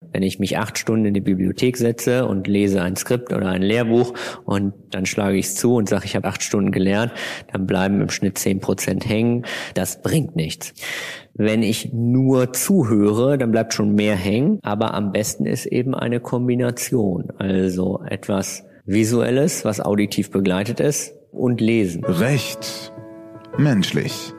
Wenn ich mich acht Stunden in die Bibliothek setze und lese ein Skript oder ein Lehrbuch und dann schlage ich es zu und sage, ich habe acht Stunden gelernt, dann bleiben im Schnitt zehn Prozent hängen. Das bringt nichts. Wenn ich nur zuhöre, dann bleibt schon mehr hängen, aber am besten ist eben eine Kombination. Also etwas Visuelles, was auditiv begleitet ist und Lesen. Recht. Menschlich.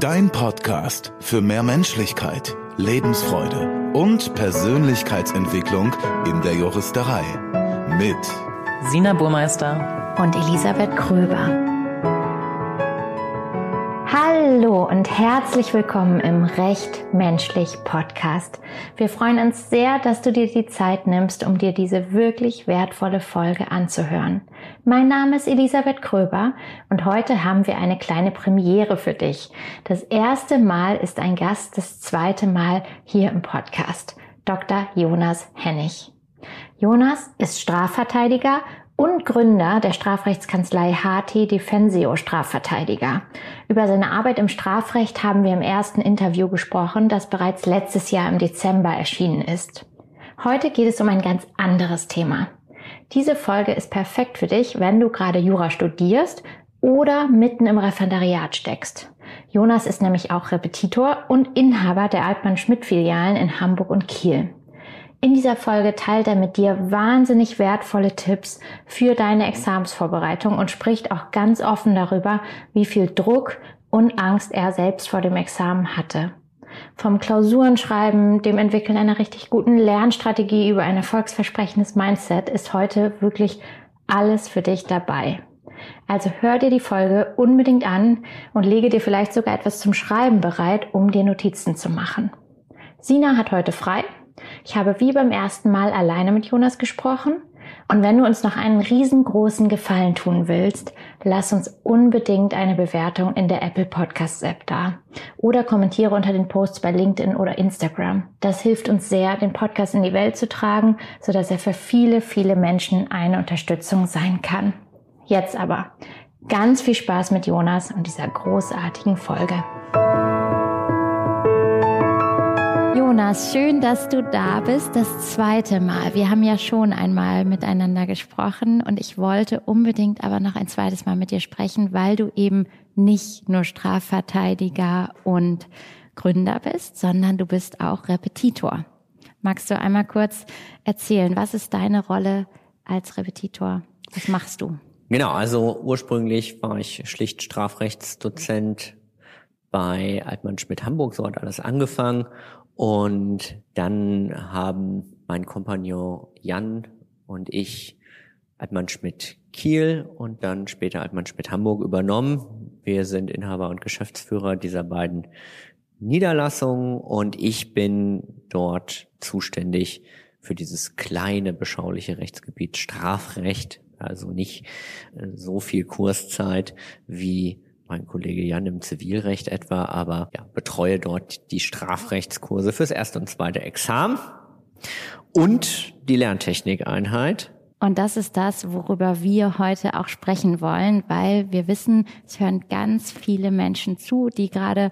Dein Podcast für mehr Menschlichkeit, Lebensfreude und Persönlichkeitsentwicklung in der Juristerei mit Sina Burmeister und Elisabeth Kröber. Hallo und herzlich willkommen im Recht Menschlich Podcast. Wir freuen uns sehr, dass du dir die Zeit nimmst, um dir diese wirklich wertvolle Folge anzuhören. Mein Name ist Elisabeth Kröber und heute haben wir eine kleine Premiere für dich. Das erste Mal ist ein Gast, das zweite Mal hier im Podcast. Dr. Jonas Hennig. Jonas ist Strafverteidiger und Gründer der Strafrechtskanzlei HT Defensio Strafverteidiger. Über seine Arbeit im Strafrecht haben wir im ersten Interview gesprochen, das bereits letztes Jahr im Dezember erschienen ist. Heute geht es um ein ganz anderes Thema. Diese Folge ist perfekt für dich, wenn du gerade Jura studierst oder mitten im Referendariat steckst. Jonas ist nämlich auch Repetitor und Inhaber der Altmann-Schmidt-Filialen in Hamburg und Kiel. In dieser Folge teilt er mit dir wahnsinnig wertvolle Tipps für deine Examsvorbereitung und spricht auch ganz offen darüber, wie viel Druck und Angst er selbst vor dem Examen hatte. Vom Klausurenschreiben, dem Entwickeln einer richtig guten Lernstrategie über ein erfolgsversprechendes Mindset ist heute wirklich alles für dich dabei. Also hör dir die Folge unbedingt an und lege dir vielleicht sogar etwas zum Schreiben bereit, um dir Notizen zu machen. Sina hat heute frei ich habe wie beim ersten Mal alleine mit Jonas gesprochen. Und wenn du uns noch einen riesengroßen Gefallen tun willst, lass uns unbedingt eine Bewertung in der Apple Podcasts App da. Oder kommentiere unter den Posts bei LinkedIn oder Instagram. Das hilft uns sehr, den Podcast in die Welt zu tragen, sodass er für viele, viele Menschen eine Unterstützung sein kann. Jetzt aber ganz viel Spaß mit Jonas und dieser großartigen Folge. Jonas, schön, dass du da bist. Das zweite Mal. Wir haben ja schon einmal miteinander gesprochen und ich wollte unbedingt aber noch ein zweites Mal mit dir sprechen, weil du eben nicht nur Strafverteidiger und Gründer bist, sondern du bist auch Repetitor. Magst du einmal kurz erzählen, was ist deine Rolle als Repetitor? Was machst du? Genau, also ursprünglich war ich schlicht Strafrechtsdozent bei Altmann Schmidt Hamburg, so hat alles angefangen und dann haben mein Kompagnon Jan und ich Altmann Schmidt Kiel und dann später Altmann Schmidt Hamburg übernommen. Wir sind Inhaber und Geschäftsführer dieser beiden Niederlassungen und ich bin dort zuständig für dieses kleine, beschauliche Rechtsgebiet Strafrecht. Also nicht äh, so viel Kurszeit wie mein Kollege Jan im Zivilrecht etwa, aber ja, betreue dort die Strafrechtskurse fürs erste und zweite Examen und die Lerntechnikeinheit. Und das ist das, worüber wir heute auch sprechen wollen, weil wir wissen, es hören ganz viele Menschen zu, die gerade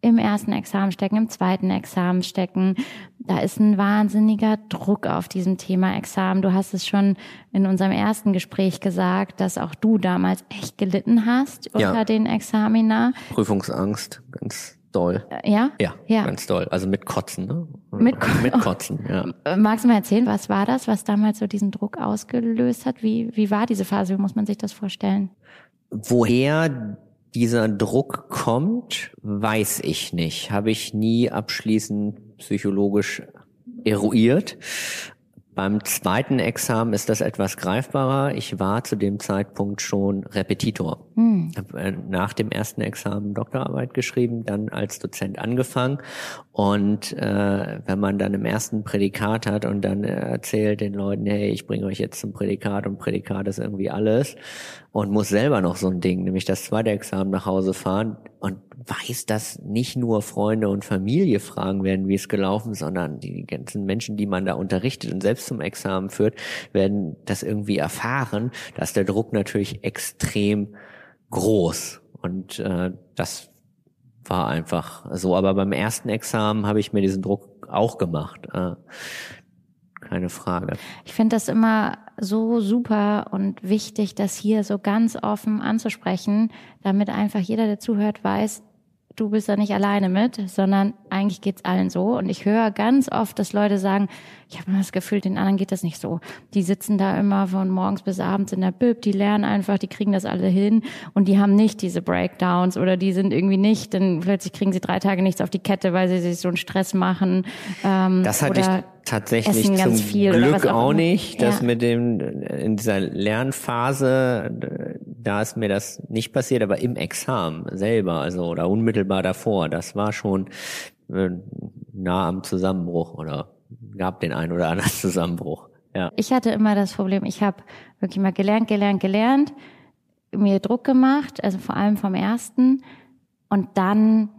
im ersten Examen stecken, im zweiten Examen stecken. Da ist ein wahnsinniger Druck auf diesem Thema Examen. Du hast es schon in unserem ersten Gespräch gesagt, dass auch du damals echt gelitten hast unter ja. den Examina. Prüfungsangst, ganz doll. Äh, ja? ja? Ja, ganz doll. Also mit Kotzen, ne? Mit, Ko mit Kotzen, ja. Magst du mal erzählen, was war das, was damals so diesen Druck ausgelöst hat? Wie, wie war diese Phase? Wie muss man sich das vorstellen? Woher dieser Druck kommt, weiß ich nicht. Habe ich nie abschließend psychologisch eruiert. Beim zweiten Examen ist das etwas greifbarer. Ich war zu dem Zeitpunkt schon Repetitor. Hm. Habe äh, nach dem ersten Examen Doktorarbeit geschrieben, dann als Dozent angefangen. Und äh, wenn man dann im ersten Prädikat hat und dann erzählt den Leuten, hey, ich bringe euch jetzt zum Prädikat und Prädikat ist irgendwie alles und muss selber noch so ein Ding, nämlich das zweite Examen nach Hause fahren und weiß, dass nicht nur Freunde und Familie fragen werden, wie es gelaufen, sondern die ganzen Menschen, die man da unterrichtet und selbst zum Examen führt, werden das irgendwie erfahren, dass der Druck natürlich extrem groß. Und äh, das war einfach so. Aber beim ersten Examen habe ich mir diesen Druck auch gemacht. Äh, keine Frage. Ich finde das immer so super und wichtig, das hier so ganz offen anzusprechen, damit einfach jeder, der zuhört, weiß, du bist da nicht alleine mit, sondern eigentlich geht's allen so. Und ich höre ganz oft, dass Leute sagen, ich habe immer das Gefühl, den anderen geht das nicht so. Die sitzen da immer von morgens bis abends in der Bib, die lernen einfach, die kriegen das alle hin und die haben nicht diese Breakdowns oder die sind irgendwie nicht, dann plötzlich kriegen sie drei Tage nichts auf die Kette, weil sie sich so einen Stress machen. Ähm, das hatte ich tatsächlich zum Glück auch, auch, nicht, dass ja. mit dem in dieser Lernphase da ist mir das nicht passiert, aber im Examen selber, also oder unmittelbar davor, das war schon äh, nah am Zusammenbruch oder gab den einen oder anderen Zusammenbruch. Ja. Ich hatte immer das Problem, ich habe wirklich mal gelernt, gelernt, gelernt, mir Druck gemacht, also vor allem vom ersten und dann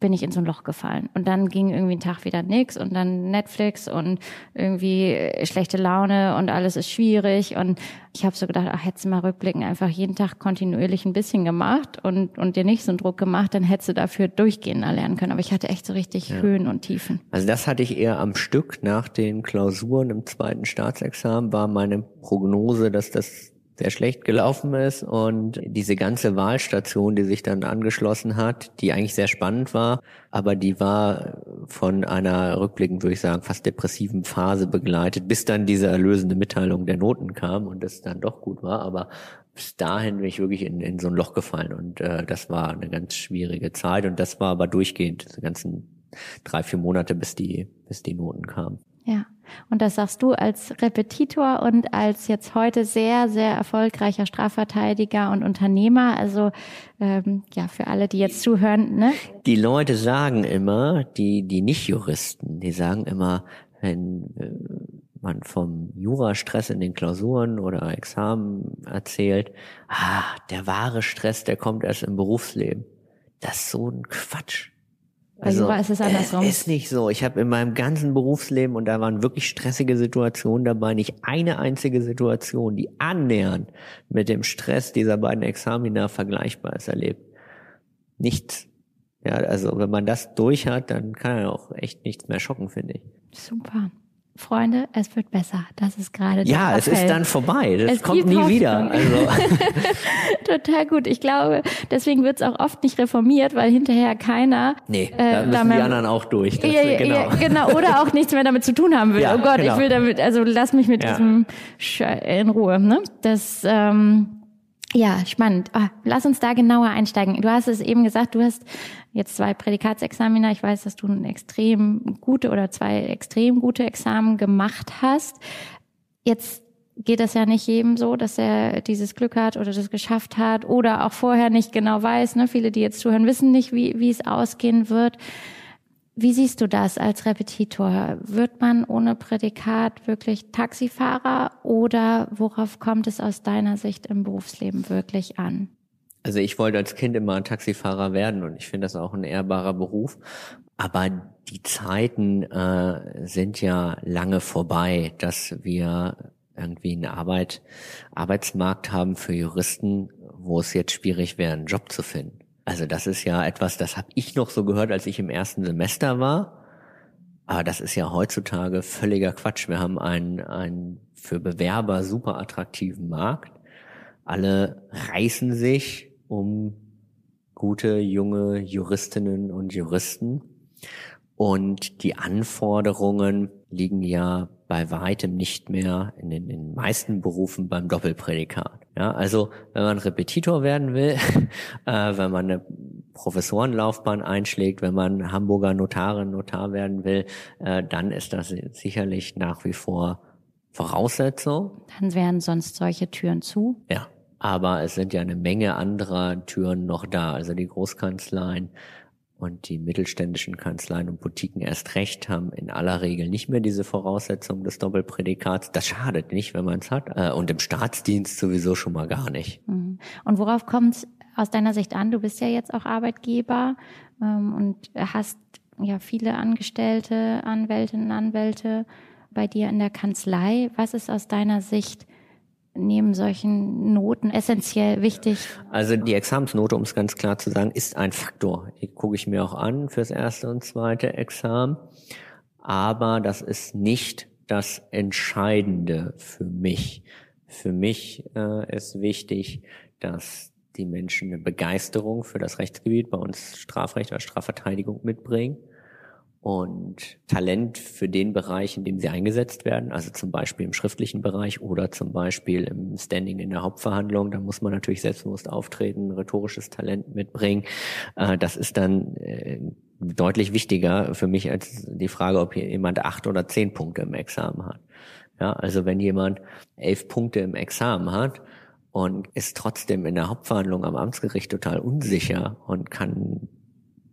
bin ich in so ein Loch gefallen. Und dann ging irgendwie ein Tag wieder nix und dann Netflix und irgendwie schlechte Laune und alles ist schwierig. Und ich habe so gedacht, ach, hättest du mal rückblickend einfach jeden Tag kontinuierlich ein bisschen gemacht und, und dir nicht so einen Druck gemacht, dann hättest du dafür durchgehend erlernen können. Aber ich hatte echt so richtig ja. Höhen und Tiefen. Also das hatte ich eher am Stück nach den Klausuren im zweiten Staatsexamen, war meine Prognose, dass das sehr schlecht gelaufen ist und diese ganze Wahlstation, die sich dann angeschlossen hat, die eigentlich sehr spannend war, aber die war von einer rückblickend, würde ich sagen, fast depressiven Phase begleitet, bis dann diese erlösende Mitteilung der Noten kam und es dann doch gut war, aber bis dahin bin ich wirklich in, in so ein Loch gefallen und äh, das war eine ganz schwierige Zeit und das war aber durchgehend, die ganzen drei, vier Monate, bis die, bis die Noten kamen. Ja. Und das sagst du als Repetitor und als jetzt heute sehr, sehr erfolgreicher Strafverteidiger und Unternehmer. Also ähm, ja, für alle, die jetzt zuhören. Ne? Die Leute sagen immer, die, die Nicht-Juristen, die sagen immer, wenn äh, man vom Jurastress in den Klausuren oder Examen erzählt, ah, der wahre Stress, der kommt erst im Berufsleben. Das ist so ein Quatsch. Also, Jura ist es andersrum. Ist nicht so. Ich habe in meinem ganzen Berufsleben, und da waren wirklich stressige Situationen dabei, nicht eine einzige Situation, die annähernd mit dem Stress dieser beiden Examina vergleichbar ist, erlebt. Nichts. Ja, also wenn man das durch hat, dann kann er auch echt nichts mehr schocken, finde ich. Super. Freunde, es wird besser. Das ist gerade Ja, es ist dann vorbei. Das es kommt nie Hoffnung. wieder. Also. Total gut. Ich glaube, deswegen wird es auch oft nicht reformiert, weil hinterher keiner. Nee, äh, da müssen damit, die anderen auch durch. Das, ja, genau. Ja, genau. Oder auch nichts mehr damit zu tun haben will. Ja, oh Gott, genau. ich will damit, also lass mich mit ja. diesem Sch in Ruhe. Ne? Das ähm, ja, spannend. Oh, lass uns da genauer einsteigen. Du hast es eben gesagt, du hast jetzt zwei Prädikatsexamina. Ich weiß, dass du ein extrem gute oder zwei extrem gute Examen gemacht hast. Jetzt geht das ja nicht jedem so, dass er dieses Glück hat oder das geschafft hat oder auch vorher nicht genau weiß. Ne? Viele, die jetzt zuhören, wissen nicht, wie, wie es ausgehen wird. Wie siehst du das als Repetitor? Wird man ohne Prädikat wirklich Taxifahrer oder worauf kommt es aus deiner Sicht im Berufsleben wirklich an? Also ich wollte als Kind immer ein Taxifahrer werden und ich finde das auch ein ehrbarer Beruf. Aber die Zeiten äh, sind ja lange vorbei, dass wir irgendwie einen Arbeit, Arbeitsmarkt haben für Juristen, wo es jetzt schwierig wäre, einen Job zu finden. Also das ist ja etwas, das habe ich noch so gehört, als ich im ersten Semester war. Aber das ist ja heutzutage völliger Quatsch. Wir haben einen, einen für Bewerber super attraktiven Markt. Alle reißen sich um gute junge Juristinnen und Juristen. Und die Anforderungen liegen ja bei weitem nicht mehr in den, in den meisten Berufen beim Doppelprädikat. Ja, also wenn man Repetitor werden will, äh, wenn man eine Professorenlaufbahn einschlägt, wenn man Hamburger Notarin, Notar werden will, äh, dann ist das sicherlich nach wie vor Voraussetzung. Dann wären sonst solche Türen zu. Ja, aber es sind ja eine Menge anderer Türen noch da. Also die Großkanzleien, und die mittelständischen Kanzleien und Boutiquen erst recht haben in aller Regel nicht mehr diese Voraussetzung des Doppelprädikats. Das schadet nicht, wenn man es hat. Äh, und im Staatsdienst sowieso schon mal gar nicht. Mhm. Und worauf kommt es aus deiner Sicht an? Du bist ja jetzt auch Arbeitgeber ähm, und hast ja viele Angestellte, Anwältinnen, Anwälte bei dir in der Kanzlei. Was ist aus deiner Sicht neben solchen Noten essentiell wichtig? Also die Examensnote, um es ganz klar zu sagen, ist ein Faktor. Die gucke ich mir auch an fürs erste und zweite Examen. Aber das ist nicht das Entscheidende für mich. Für mich äh, ist wichtig, dass die Menschen eine Begeisterung für das Rechtsgebiet, bei uns Strafrecht oder Strafverteidigung mitbringen und Talent für den Bereich, in dem sie eingesetzt werden, also zum Beispiel im schriftlichen Bereich oder zum Beispiel im Standing in der Hauptverhandlung. Da muss man natürlich selbstbewusst auftreten, rhetorisches Talent mitbringen. Äh, das ist dann äh, deutlich wichtiger für mich als die Frage, ob hier jemand acht oder zehn Punkte im Examen hat. Ja, also wenn jemand elf Punkte im Examen hat, und ist trotzdem in der Hauptverhandlung am Amtsgericht total unsicher und kann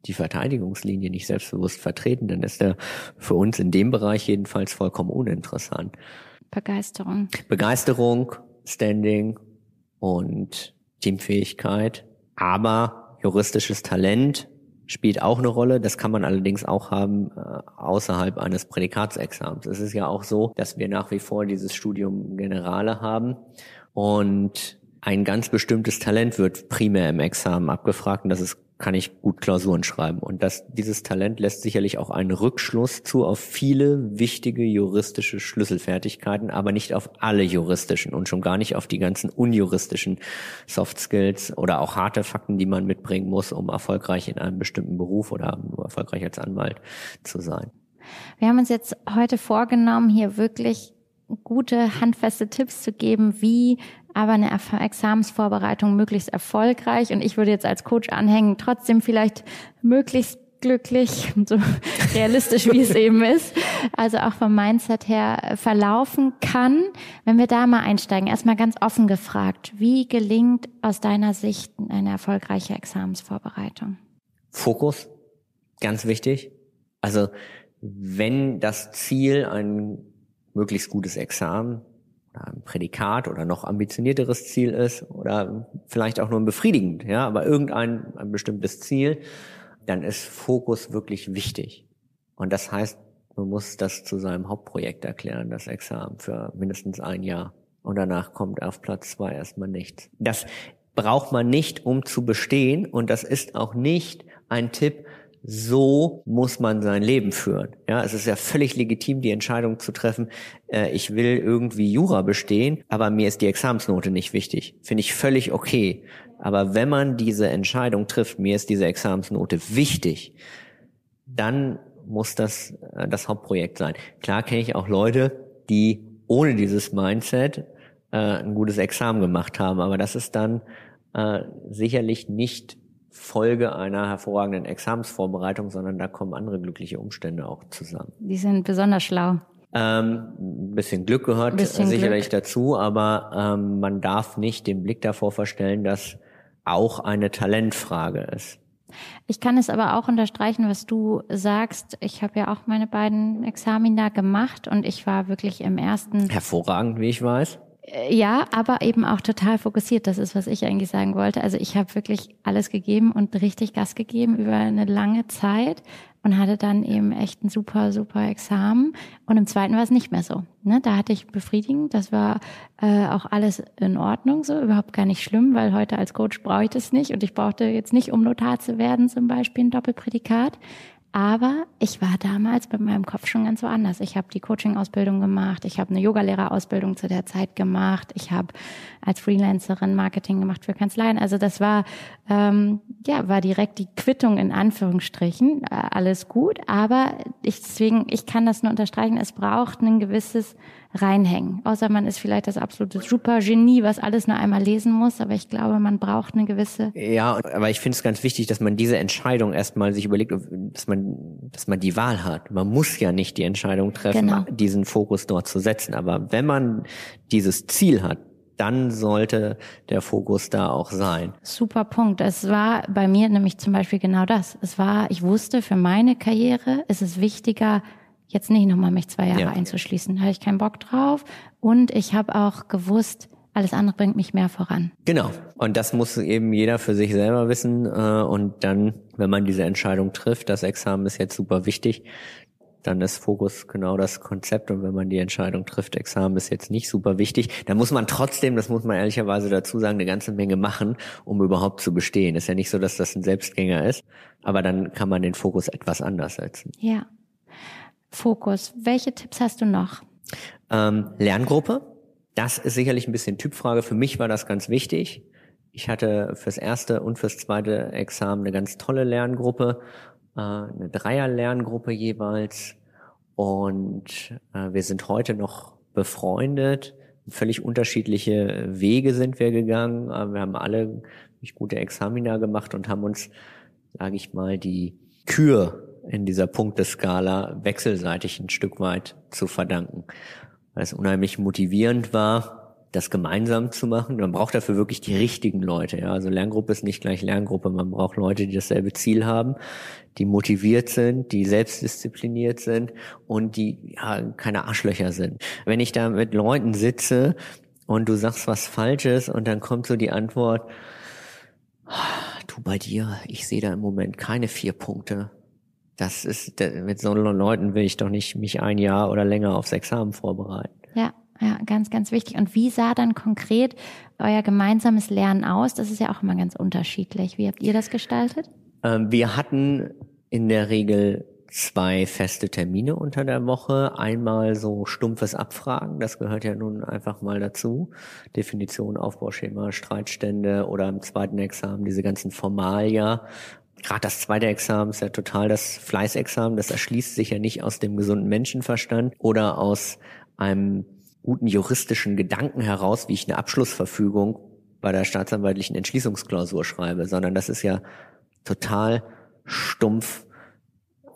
die Verteidigungslinie nicht selbstbewusst vertreten, dann ist er für uns in dem Bereich jedenfalls vollkommen uninteressant. Begeisterung. Begeisterung, Standing und Teamfähigkeit, aber juristisches Talent spielt auch eine Rolle. Das kann man allerdings auch haben äh, außerhalb eines Prädikatsexamens. Es ist ja auch so, dass wir nach wie vor dieses Studium Generale haben und ein ganz bestimmtes Talent wird primär im Examen abgefragt und das ist kann ich gut Klausuren schreiben. Und das, dieses Talent lässt sicherlich auch einen Rückschluss zu auf viele wichtige juristische Schlüsselfertigkeiten, aber nicht auf alle juristischen und schon gar nicht auf die ganzen unjuristischen Soft Skills oder auch harte Fakten, die man mitbringen muss, um erfolgreich in einem bestimmten Beruf oder erfolgreich als Anwalt zu sein. Wir haben uns jetzt heute vorgenommen, hier wirklich gute, handfeste Tipps zu geben, wie aber eine Examensvorbereitung möglichst erfolgreich und ich würde jetzt als Coach anhängen, trotzdem vielleicht möglichst glücklich, so realistisch wie es eben ist, also auch vom Mindset her verlaufen kann. Wenn wir da mal einsteigen, erstmal ganz offen gefragt, wie gelingt aus deiner Sicht eine erfolgreiche Examensvorbereitung? Fokus, ganz wichtig. Also wenn das Ziel ein möglichst gutes Examen ein Prädikat oder noch ambitionierteres Ziel ist oder vielleicht auch nur ein befriedigend, ja, aber irgendein ein bestimmtes Ziel, dann ist Fokus wirklich wichtig. Und das heißt, man muss das zu seinem Hauptprojekt erklären, das Examen für mindestens ein Jahr. Und danach kommt auf Platz zwei erstmal nichts. Das braucht man nicht, um zu bestehen. Und das ist auch nicht ein Tipp, so muss man sein Leben führen. Ja, es ist ja völlig legitim, die Entscheidung zu treffen, äh, ich will irgendwie Jura bestehen, aber mir ist die Examensnote nicht wichtig. Finde ich völlig okay. Aber wenn man diese Entscheidung trifft, mir ist diese Examensnote wichtig, dann muss das äh, das Hauptprojekt sein. Klar kenne ich auch Leute, die ohne dieses Mindset äh, ein gutes Examen gemacht haben, aber das ist dann äh, sicherlich nicht Folge einer hervorragenden Examensvorbereitung, sondern da kommen andere glückliche Umstände auch zusammen. Die sind besonders schlau. Ähm, ein bisschen Glück gehört bisschen sicherlich Glück. dazu, aber ähm, man darf nicht den Blick davor verstellen, dass auch eine Talentfrage ist. Ich kann es aber auch unterstreichen, was du sagst. Ich habe ja auch meine beiden Examina gemacht und ich war wirklich im ersten. Hervorragend, wie ich weiß. Äh, ja, aber eben auch total fokussiert. Das ist, was ich eigentlich sagen wollte. Also ich habe wirklich alles gegeben und richtig Gas gegeben über eine lange Zeit und hatte dann eben echt ein super, super Examen. Und im zweiten war es nicht mehr so. Ne? Da hatte ich befriedigend. Das war äh, auch alles in Ordnung, so überhaupt gar nicht schlimm, weil heute als Coach brauche ich das nicht und ich brauchte jetzt nicht, um Notar zu werden, zum Beispiel ein Doppelprädikat. Aber ich war damals mit meinem Kopf schon ganz woanders. Ich habe die Coaching-Ausbildung gemacht, ich habe eine Yogalehrerausbildung zu der Zeit gemacht, ich habe als Freelancerin Marketing gemacht für Kanzleien. Also das war ähm, ja war direkt die Quittung in Anführungsstrichen. Äh, alles gut, aber ich deswegen ich kann das nur unterstreichen. Es braucht ein gewisses reinhängen. Außer man ist vielleicht das absolute Supergenie, was alles nur einmal lesen muss. Aber ich glaube, man braucht eine gewisse. Ja, aber ich finde es ganz wichtig, dass man diese Entscheidung erstmal sich überlegt, dass man, dass man die Wahl hat. Man muss ja nicht die Entscheidung treffen, genau. diesen Fokus dort zu setzen. Aber wenn man dieses Ziel hat, dann sollte der Fokus da auch sein. Super Punkt. Es war bei mir nämlich zum Beispiel genau das. Es war, ich wusste, für meine Karriere ist es wichtiger, jetzt nicht nochmal mich zwei Jahre ja. einzuschließen. Da hatte ich keinen Bock drauf. Und ich habe auch gewusst, alles andere bringt mich mehr voran. Genau. Und das muss eben jeder für sich selber wissen. Äh, und dann, wenn man diese Entscheidung trifft, das Examen ist jetzt super wichtig, dann ist Fokus genau das Konzept. Und wenn man die Entscheidung trifft, Examen ist jetzt nicht super wichtig, dann muss man trotzdem, das muss man ehrlicherweise dazu sagen, eine ganze Menge machen, um überhaupt zu bestehen. Ist ja nicht so, dass das ein Selbstgänger ist, aber dann kann man den Fokus etwas anders setzen. Ja. Fokus. Welche Tipps hast du noch? Ähm, Lerngruppe, das ist sicherlich ein bisschen Typfrage. Für mich war das ganz wichtig. Ich hatte fürs erste und fürs zweite Examen eine ganz tolle Lerngruppe, äh, eine Dreier-Lerngruppe jeweils. Und äh, wir sind heute noch befreundet. Völlig unterschiedliche Wege sind wir gegangen. Aber wir haben alle gute Examina gemacht und haben uns, sage ich mal, die Kür in dieser Punkteskala wechselseitig ein Stück weit zu verdanken. Weil es unheimlich motivierend war, das gemeinsam zu machen. Man braucht dafür wirklich die richtigen Leute. Ja? Also Lerngruppe ist nicht gleich Lerngruppe. Man braucht Leute, die dasselbe Ziel haben, die motiviert sind, die selbstdiszipliniert sind und die ja, keine Arschlöcher sind. Wenn ich da mit Leuten sitze und du sagst was Falsches und dann kommt so die Antwort, du bei dir, ich sehe da im Moment keine vier Punkte. Das ist, mit so Leuten will ich doch nicht mich ein Jahr oder länger aufs Examen vorbereiten. Ja. Ja, ganz, ganz wichtig. Und wie sah dann konkret euer gemeinsames Lernen aus? Das ist ja auch immer ganz unterschiedlich. Wie habt ihr das gestaltet? Ähm, wir hatten in der Regel zwei feste Termine unter der Woche. Einmal so stumpfes Abfragen, das gehört ja nun einfach mal dazu. Definition, Aufbauschema, Streitstände oder im zweiten Examen diese ganzen Formalia. Gerade das zweite Examen ist ja total das Fleißexamen. Das erschließt sich ja nicht aus dem gesunden Menschenverstand oder aus einem guten juristischen Gedanken heraus, wie ich eine Abschlussverfügung bei der staatsanwaltlichen Entschließungsklausur schreibe, sondern das ist ja total stumpf.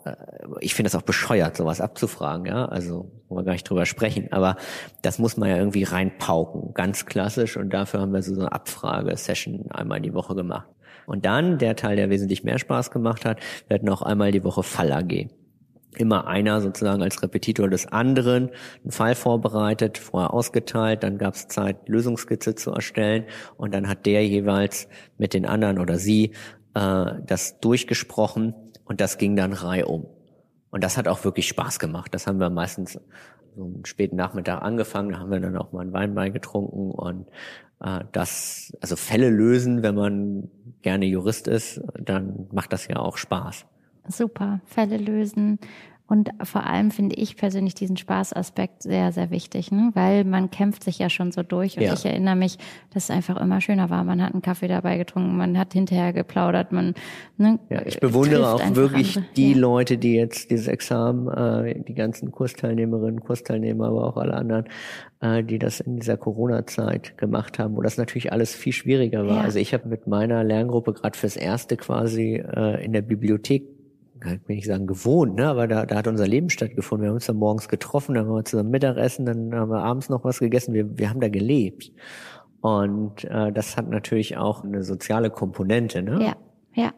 Äh, ich finde es auch bescheuert, sowas abzufragen, ja. Also wollen wir gar nicht drüber sprechen, aber das muss man ja irgendwie reinpauken, ganz klassisch. Und dafür haben wir so eine Abfrage-Session einmal die Woche gemacht. Und dann der Teil, der wesentlich mehr Spaß gemacht hat, wir hatten auch einmal die Woche Fall AG immer einer sozusagen als Repetitor des anderen einen Fall vorbereitet, vorher ausgeteilt, dann gab es Zeit, Lösungskizze zu erstellen und dann hat der jeweils mit den anderen oder sie äh, das durchgesprochen und das ging dann reihum. Und das hat auch wirklich Spaß gemacht. Das haben wir meistens so einen späten Nachmittag angefangen, da haben wir dann auch mal einen Wein beigetrunken und äh, das, also Fälle lösen, wenn man gerne Jurist ist, dann macht das ja auch Spaß super Fälle lösen. Und vor allem finde ich persönlich diesen Spaßaspekt sehr, sehr wichtig, ne? weil man kämpft sich ja schon so durch. Und ja. ich erinnere mich, dass es einfach immer schöner war. Man hat einen Kaffee dabei getrunken, man hat hinterher geplaudert, man. Ne, ja, ich bewundere auch wirklich andere. die ja. Leute, die jetzt dieses Examen, äh, die ganzen Kursteilnehmerinnen, Kursteilnehmer, aber auch alle anderen, äh, die das in dieser Corona-Zeit gemacht haben, wo das natürlich alles viel schwieriger war. Also ich habe mit meiner Lerngruppe gerade fürs erste quasi äh, in der Bibliothek kann ich nicht sagen gewohnt, ne? aber da, da hat unser Leben stattgefunden. Wir haben uns dann morgens getroffen, dann haben wir zusammen Mittagessen, dann haben wir abends noch was gegessen. Wir, wir haben da gelebt. Und äh, das hat natürlich auch eine soziale Komponente. Ne? Ja, ja.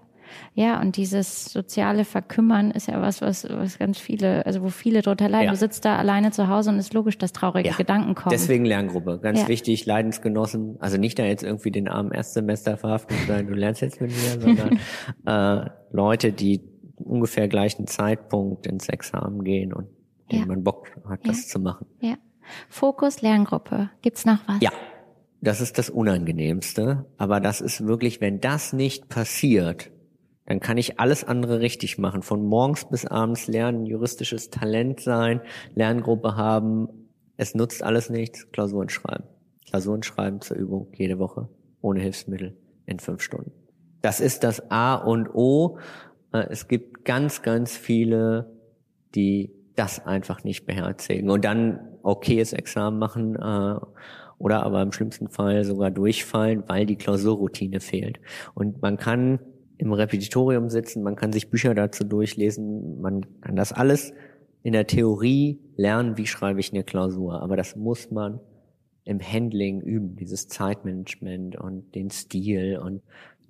Ja, und dieses soziale Verkümmern ist ja was, was, was ganz viele, also wo viele drunter leiden. Ja. Du sitzt da alleine zu Hause und ist logisch, dass traurige ja. Gedanken kommen. Deswegen Lerngruppe, ganz ja. wichtig, Leidensgenossen. Also nicht da jetzt irgendwie den armen Erstsemester verhaften und sagen, du lernst jetzt mit mir, sondern äh, Leute, die ungefähr gleichen Zeitpunkt ins Examen gehen und ja. man Bock hat, das zu machen. Ja. Fokus Lerngruppe. Gibt's noch was? Ja. Das ist das Unangenehmste. Aber das ist wirklich, wenn das nicht passiert, dann kann ich alles andere richtig machen. Von morgens bis abends lernen, juristisches Talent sein, Lerngruppe haben. Es nutzt alles nichts. Klausuren schreiben. Klausuren schreiben zur Übung jede Woche. Ohne Hilfsmittel in fünf Stunden. Das ist das A und O. Äh, es gibt ganz, ganz viele, die das einfach nicht beherzigen und dann okayes Examen machen äh, oder aber im schlimmsten Fall sogar durchfallen, weil die Klausurroutine fehlt. Und man kann im Repetitorium sitzen, man kann sich Bücher dazu durchlesen, man kann das alles in der Theorie lernen, wie schreibe ich eine Klausur. Aber das muss man im Handling üben, dieses Zeitmanagement und den Stil und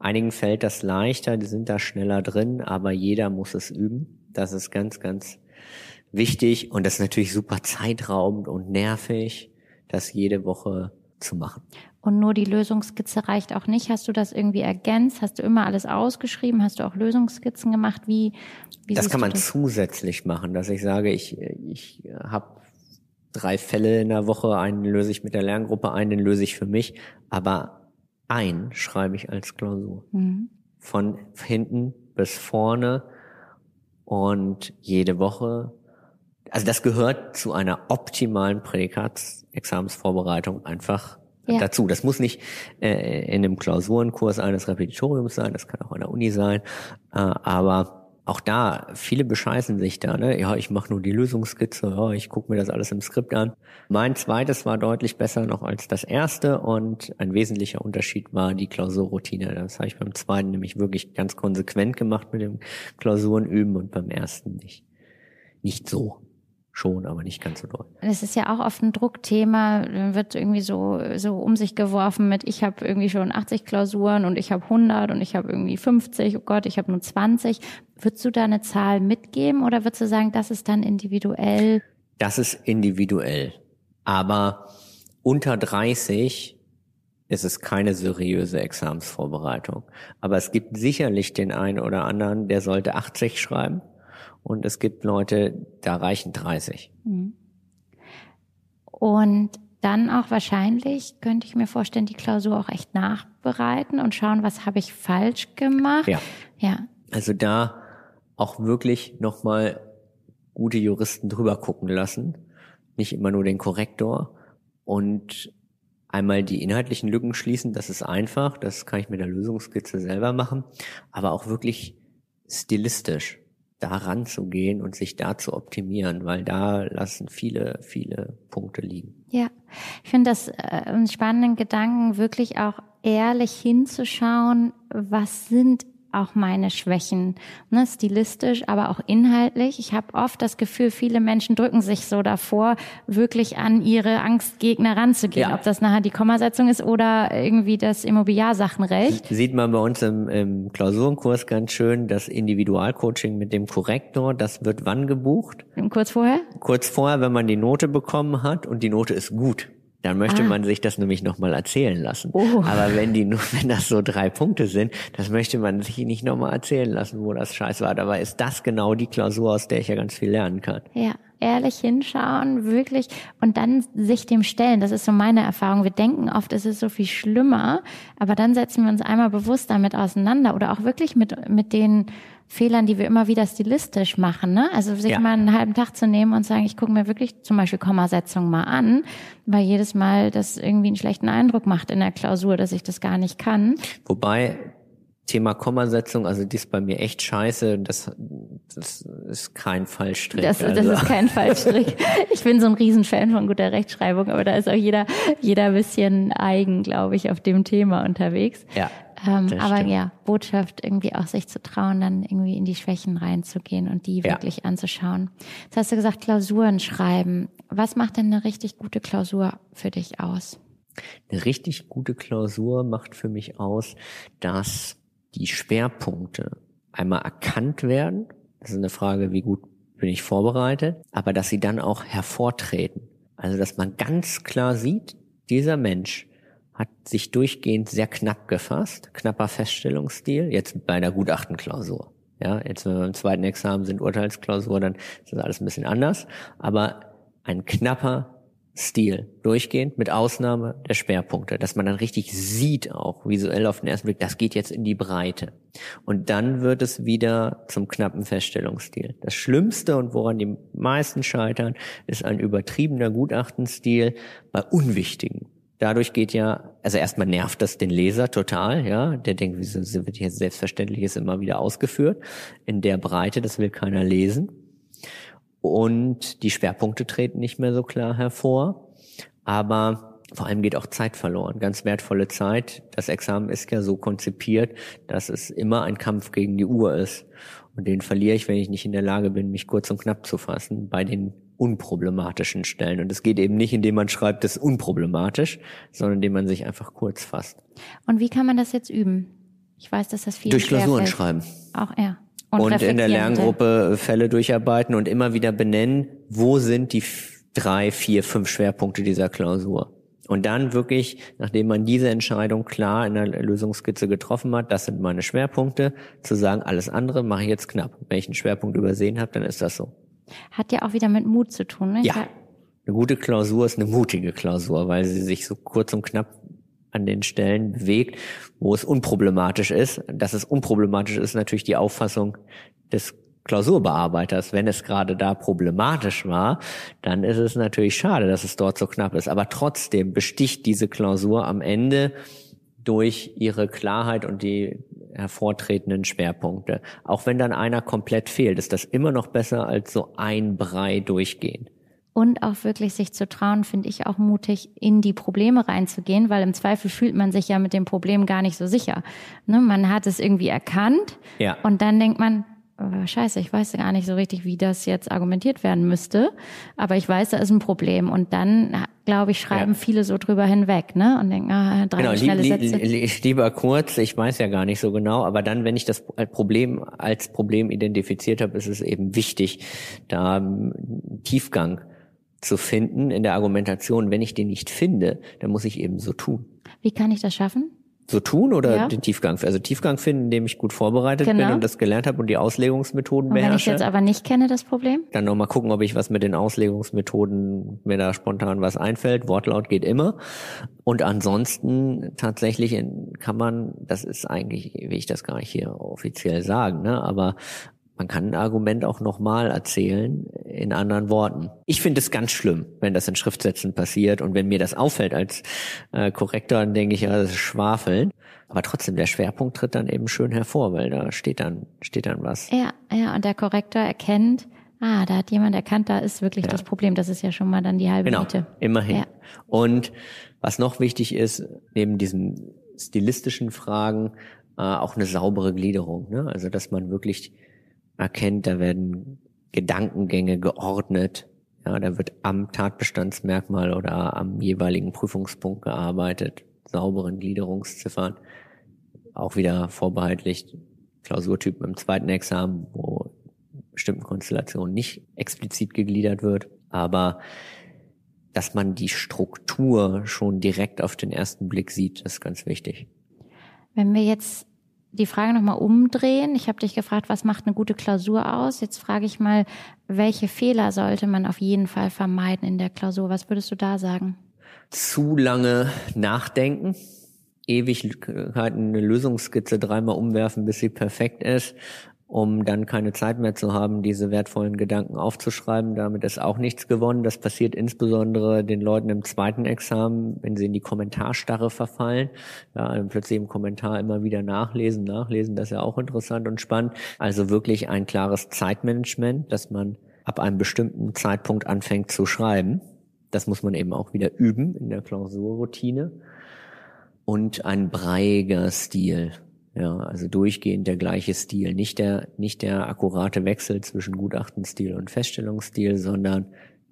Einigen fällt das leichter, die sind da schneller drin, aber jeder muss es üben. Das ist ganz, ganz wichtig und das ist natürlich super zeitraubend und nervig, das jede Woche zu machen. Und nur die Lösungskizze reicht auch nicht. Hast du das irgendwie ergänzt? Hast du immer alles ausgeschrieben? Hast du auch Lösungskizzen gemacht? Wie, wie das kann man das? zusätzlich machen, dass ich sage, ich, ich habe drei Fälle in der Woche, einen löse ich mit der Lerngruppe, einen löse ich für mich, aber ein schreibe ich als Klausur. Mhm. Von hinten bis vorne und jede Woche also das gehört zu einer optimalen Prädikatsexamensvorbereitung einfach ja. dazu. Das muss nicht äh, in einem Klausurenkurs eines Repetitoriums sein, das kann auch an der Uni sein, äh, aber auch da, viele bescheißen sich da, ne? Ja, ich mache nur die Lösungskizze, ja, ich gucke mir das alles im Skript an. Mein zweites war deutlich besser noch als das erste und ein wesentlicher Unterschied war die Klausurroutine. Das habe ich beim zweiten nämlich wirklich ganz konsequent gemacht mit dem Klausurenüben und beim ersten nicht. Nicht so schon, aber nicht ganz so doll. Es ist ja auch oft ein Druckthema, wird irgendwie so so um sich geworfen mit ich habe irgendwie schon 80 Klausuren und ich habe 100 und ich habe irgendwie 50, oh Gott, ich habe nur 20. Würdest du da eine Zahl mitgeben oder würdest du sagen, das ist dann individuell? Das ist individuell, aber unter 30 ist es keine seriöse Examsvorbereitung. Aber es gibt sicherlich den einen oder anderen, der sollte 80 schreiben und es gibt Leute, da reichen 30. Mhm. Und dann auch wahrscheinlich, könnte ich mir vorstellen, die Klausur auch echt nachbereiten und schauen, was habe ich falsch gemacht. Ja. Ja. Also da auch wirklich nochmal gute Juristen drüber gucken lassen. Nicht immer nur den Korrektor und einmal die inhaltlichen Lücken schließen. Das ist einfach. Das kann ich mit der Lösungskizze selber machen. Aber auch wirklich stilistisch da ranzugehen und sich da zu optimieren, weil da lassen viele, viele Punkte liegen. Ja, ich finde das äh, einen spannenden Gedanken, wirklich auch ehrlich hinzuschauen, was sind auch meine Schwächen, ne, stilistisch, aber auch inhaltlich. Ich habe oft das Gefühl, viele Menschen drücken sich so davor, wirklich an ihre Angstgegner ranzugehen, ja. ob das nachher die Kommasetzung ist oder irgendwie das Immobiliarsachenrecht. Sieht man bei uns im, im Klausurenkurs ganz schön, das Individualcoaching mit dem Korrektor, das wird wann gebucht? Kurz vorher? Kurz vorher, wenn man die Note bekommen hat und die Note ist gut. Dann möchte ah. man sich das nämlich nochmal erzählen lassen. Oh. Aber wenn die nur, wenn das so drei Punkte sind, das möchte man sich nicht nochmal erzählen lassen, wo das Scheiß war. Dabei ist das genau die Klausur, aus der ich ja ganz viel lernen kann. Ja, ehrlich hinschauen, wirklich, und dann sich dem stellen. Das ist so meine Erfahrung. Wir denken oft, es ist so viel schlimmer, aber dann setzen wir uns einmal bewusst damit auseinander oder auch wirklich mit, mit den Fehlern, die wir immer wieder stilistisch machen. Ne? Also sich ja. mal einen halben Tag zu nehmen und sagen, ich gucke mir wirklich zum Beispiel Kommasetzung mal an, weil jedes Mal das irgendwie einen schlechten Eindruck macht in der Klausur, dass ich das gar nicht kann. Wobei Thema Kommasetzung, also die ist bei mir echt scheiße. Das, das ist kein Fallstrick. Das, das also. ist kein Fallstrick. Ich bin so ein Riesenfan von guter Rechtschreibung, aber da ist auch jeder, jeder bisschen eigen, glaube ich, auf dem Thema unterwegs. Ja. Ähm, aber stimmt. ja, Botschaft irgendwie auch sich zu trauen, dann irgendwie in die Schwächen reinzugehen und die ja. wirklich anzuschauen. Jetzt hast du gesagt, Klausuren schreiben. Was macht denn eine richtig gute Klausur für dich aus? Eine richtig gute Klausur macht für mich aus, dass die Schwerpunkte einmal erkannt werden. Das ist eine Frage, wie gut bin ich vorbereitet, aber dass sie dann auch hervortreten. Also, dass man ganz klar sieht, dieser Mensch hat sich durchgehend sehr knapp gefasst, knapper Feststellungsstil, jetzt bei einer Gutachtenklausur. Ja, jetzt wenn wir im zweiten Examen sind Urteilsklausur, dann ist das alles ein bisschen anders, aber ein knapper Stil durchgehend mit Ausnahme der Schwerpunkte, dass man dann richtig sieht auch visuell auf den ersten Blick, das geht jetzt in die Breite. Und dann wird es wieder zum knappen Feststellungsstil. Das Schlimmste und woran die meisten scheitern, ist ein übertriebener Gutachtenstil bei unwichtigen dadurch geht ja, also erstmal nervt das den Leser total, ja. Der denkt, wieso wird hier Selbstverständliches immer wieder ausgeführt? In der Breite, das will keiner lesen. Und die Schwerpunkte treten nicht mehr so klar hervor. Aber vor allem geht auch Zeit verloren, ganz wertvolle Zeit. Das Examen ist ja so konzipiert, dass es immer ein Kampf gegen die Uhr ist. Und den verliere ich, wenn ich nicht in der Lage bin, mich kurz und knapp zu fassen bei den unproblematischen Stellen. Und es geht eben nicht, indem man schreibt, das ist unproblematisch, sondern indem man sich einfach kurz fasst. Und wie kann man das jetzt üben? Ich weiß, dass das viel Durch Klausuren schreiben. Auch ja. Und, und in der Lerngruppe Fälle durcharbeiten und immer wieder benennen, wo sind die drei, vier, fünf Schwerpunkte dieser Klausur. Und dann wirklich, nachdem man diese Entscheidung klar in der Lösungskizze getroffen hat, das sind meine Schwerpunkte, zu sagen, alles andere mache ich jetzt knapp. Wenn ich einen Schwerpunkt übersehen habe, dann ist das so. Hat ja auch wieder mit Mut zu tun. Ne? Ja. Eine gute Klausur ist eine mutige Klausur, weil sie sich so kurz und knapp an den Stellen bewegt, wo es unproblematisch ist. Dass es unproblematisch ist, natürlich die Auffassung des Klausurbearbeiters, wenn es gerade da problematisch war, dann ist es natürlich schade, dass es dort so knapp ist. Aber trotzdem besticht diese Klausur am Ende durch ihre Klarheit und die hervortretenden Schwerpunkte. Auch wenn dann einer komplett fehlt, ist das immer noch besser als so ein Brei durchgehen. Und auch wirklich sich zu trauen, finde ich auch mutig, in die Probleme reinzugehen, weil im Zweifel fühlt man sich ja mit dem Problem gar nicht so sicher. Ne? Man hat es irgendwie erkannt ja. und dann denkt man, oh, scheiße, ich weiß gar nicht so richtig, wie das jetzt argumentiert werden müsste, aber ich weiß, da ist ein Problem. Und dann, glaube ich, schreiben ja. viele so drüber hinweg, ne? Und denken, ah, drei genau, schnelle li Sätze. Li lieber kurz, ich weiß ja gar nicht so genau, aber dann, wenn ich das Problem als Problem identifiziert habe, ist es eben wichtig, da Tiefgang zu finden in der Argumentation. Wenn ich den nicht finde, dann muss ich eben so tun. Wie kann ich das schaffen? so tun oder ja. den Tiefgang? Also Tiefgang finden, indem ich gut vorbereitet genau. bin und das gelernt habe und die Auslegungsmethoden und beherrsche. Wenn ich jetzt aber nicht kenne, das Problem? Dann nochmal gucken, ob ich was mit den Auslegungsmethoden, mir da spontan was einfällt. Wortlaut geht immer. Und ansonsten tatsächlich kann man, das ist eigentlich, will ich das gar nicht hier offiziell sagen, ne, aber man kann ein Argument auch nochmal erzählen in anderen Worten. Ich finde es ganz schlimm, wenn das in Schriftsätzen passiert und wenn mir das auffällt als äh, Korrektor, dann denke ich, ja, das ist Schwafeln. Aber trotzdem, der Schwerpunkt tritt dann eben schön hervor, weil da steht dann, steht dann was. Ja, ja, und der Korrektor erkennt, ah, da hat jemand erkannt, da ist wirklich ja. das Problem. Das ist ja schon mal dann die halbe genau, Miete. Immerhin. Ja. Und was noch wichtig ist, neben diesen stilistischen Fragen, äh, auch eine saubere Gliederung. Ne? Also, dass man wirklich erkennt, da werden Gedankengänge geordnet. Ja, da wird am Tatbestandsmerkmal oder am jeweiligen Prüfungspunkt gearbeitet, sauberen Gliederungsziffern. Auch wieder vorbehaltlich Klausurtypen im zweiten Examen, wo bestimmten Konstellationen nicht explizit gegliedert wird. Aber dass man die Struktur schon direkt auf den ersten Blick sieht, ist ganz wichtig. Wenn wir jetzt die Frage nochmal umdrehen. Ich habe dich gefragt, was macht eine gute Klausur aus? Jetzt frage ich mal, welche Fehler sollte man auf jeden Fall vermeiden in der Klausur? Was würdest du da sagen? Zu lange nachdenken, Ewigkeiten eine Lösungsskizze dreimal umwerfen, bis sie perfekt ist um dann keine Zeit mehr zu haben, diese wertvollen Gedanken aufzuschreiben. Damit ist auch nichts gewonnen. Das passiert insbesondere den Leuten im zweiten Examen, wenn sie in die Kommentarstarre verfallen. Ja, plötzlich im Kommentar immer wieder nachlesen, nachlesen. Das ist ja auch interessant und spannend. Also wirklich ein klares Zeitmanagement, dass man ab einem bestimmten Zeitpunkt anfängt zu schreiben. Das muss man eben auch wieder üben in der Klausurroutine. Und ein breiger Stil. Ja, also durchgehend der gleiche Stil. Nicht der, nicht der akkurate Wechsel zwischen Gutachtenstil und Feststellungsstil, sondern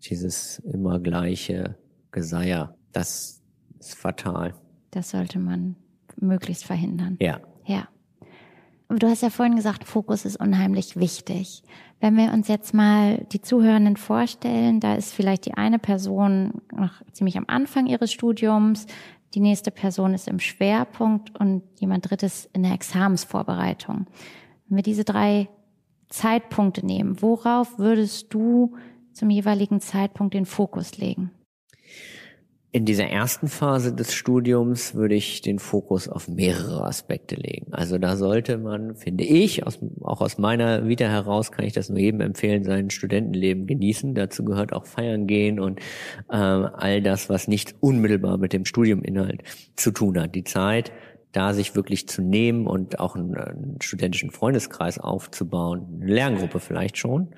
dieses immer gleiche Geseier. Das ist fatal. Das sollte man möglichst verhindern. Ja. Ja. Du hast ja vorhin gesagt, Fokus ist unheimlich wichtig. Wenn wir uns jetzt mal die Zuhörenden vorstellen, da ist vielleicht die eine Person noch ziemlich am Anfang ihres Studiums, die nächste Person ist im Schwerpunkt und jemand drittes in der Examensvorbereitung. Wenn wir diese drei Zeitpunkte nehmen, worauf würdest du zum jeweiligen Zeitpunkt den Fokus legen? In dieser ersten Phase des Studiums würde ich den Fokus auf mehrere Aspekte legen. Also da sollte man, finde ich, aus, auch aus meiner Vita heraus kann ich das nur jedem empfehlen, sein Studentenleben genießen. Dazu gehört auch feiern gehen und äh, all das, was nicht unmittelbar mit dem Studiuminhalt zu tun hat. Die Zeit, da sich wirklich zu nehmen und auch einen, einen studentischen Freundeskreis aufzubauen, eine Lerngruppe vielleicht schon,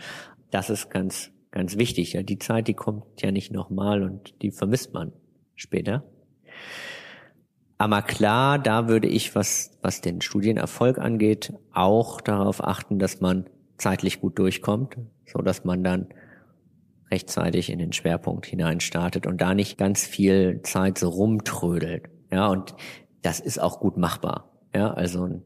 das ist ganz ganz wichtig. Ja, die Zeit, die kommt ja nicht nochmal und die vermisst man später. Aber klar, da würde ich, was, was den Studienerfolg angeht, auch darauf achten, dass man zeitlich gut durchkommt, so dass man dann rechtzeitig in den Schwerpunkt hinein startet und da nicht ganz viel Zeit so rumtrödelt. Ja, und das ist auch gut machbar. Ja, also ein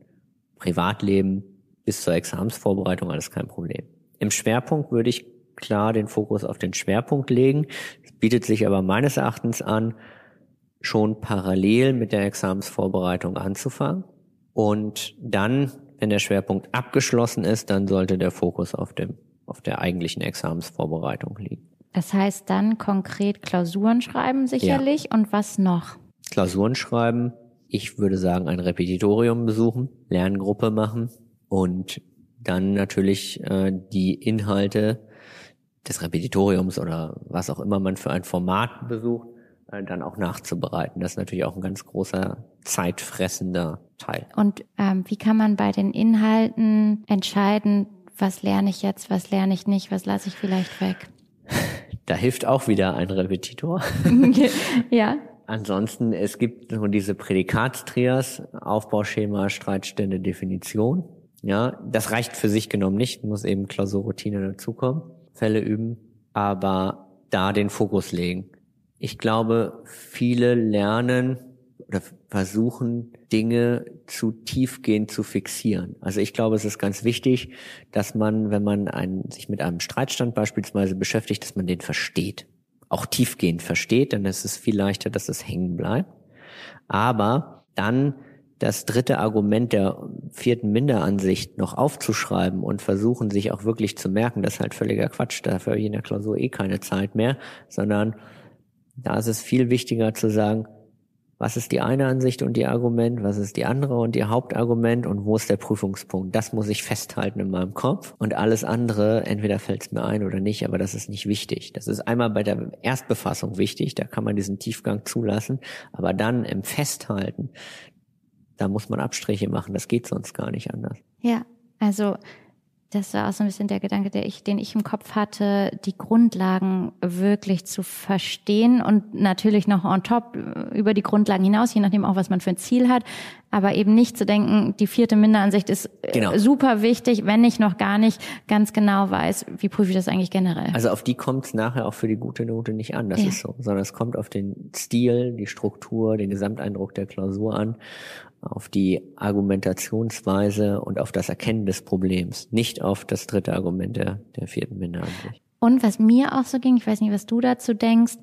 Privatleben bis zur Examensvorbereitung alles kein Problem. Im Schwerpunkt würde ich klar den Fokus auf den Schwerpunkt legen. Es bietet sich aber meines Erachtens an, schon parallel mit der Examensvorbereitung anzufangen. Und dann, wenn der Schwerpunkt abgeschlossen ist, dann sollte der Fokus auf dem, auf der eigentlichen Examensvorbereitung liegen. Das heißt dann konkret Klausuren schreiben sicherlich ja. und was noch? Klausuren schreiben. Ich würde sagen, ein Repetitorium besuchen, Lerngruppe machen und dann natürlich äh, die Inhalte des Repetitoriums oder was auch immer man für ein Format besucht, äh, dann auch nachzubereiten. Das ist natürlich auch ein ganz großer zeitfressender Teil. Und ähm, wie kann man bei den Inhalten entscheiden, was lerne ich jetzt, was lerne ich nicht, was lasse ich vielleicht weg? Da hilft auch wieder ein Repetitor. ja. Ansonsten, es gibt so diese Prädikatstrias, Aufbauschema, Streitstände, Definition. Ja, das reicht für sich genommen nicht, muss eben Klausurroutine dazukommen, Fälle üben, aber da den Fokus legen. Ich glaube, viele lernen oder versuchen, Dinge zu tiefgehend zu fixieren. Also ich glaube, es ist ganz wichtig, dass man, wenn man einen, sich mit einem Streitstand beispielsweise beschäftigt, dass man den versteht. Auch tiefgehend versteht, dann ist es viel leichter, dass es hängen bleibt. Aber dann das dritte Argument der vierten Minderansicht noch aufzuschreiben und versuchen, sich auch wirklich zu merken, das ist halt völliger Quatsch, dafür in der Klausur eh keine Zeit mehr, sondern da ist es viel wichtiger zu sagen, was ist die eine Ansicht und die Argument, was ist die andere und ihr Hauptargument und wo ist der Prüfungspunkt. Das muss ich festhalten in meinem Kopf und alles andere, entweder fällt es mir ein oder nicht, aber das ist nicht wichtig. Das ist einmal bei der Erstbefassung wichtig, da kann man diesen Tiefgang zulassen, aber dann im Festhalten, da muss man Abstriche machen, das geht sonst gar nicht anders. Ja, also das war auch so ein bisschen der Gedanke, der ich, den ich im Kopf hatte, die Grundlagen wirklich zu verstehen und natürlich noch on top über die Grundlagen hinaus, je nachdem auch, was man für ein Ziel hat, aber eben nicht zu denken, die vierte Minderansicht ist äh, genau. super wichtig, wenn ich noch gar nicht ganz genau weiß, wie prüfe ich das eigentlich generell. Also auf die kommt es nachher auch für die gute Note nicht an, das ja. ist so, sondern es kommt auf den Stil, die Struktur, den Gesamteindruck der Klausur an auf die Argumentationsweise und auf das Erkennen des Problems, nicht auf das dritte Argument der, der vierten Minderansicht. Und was mir auch so ging, ich weiß nicht, was du dazu denkst,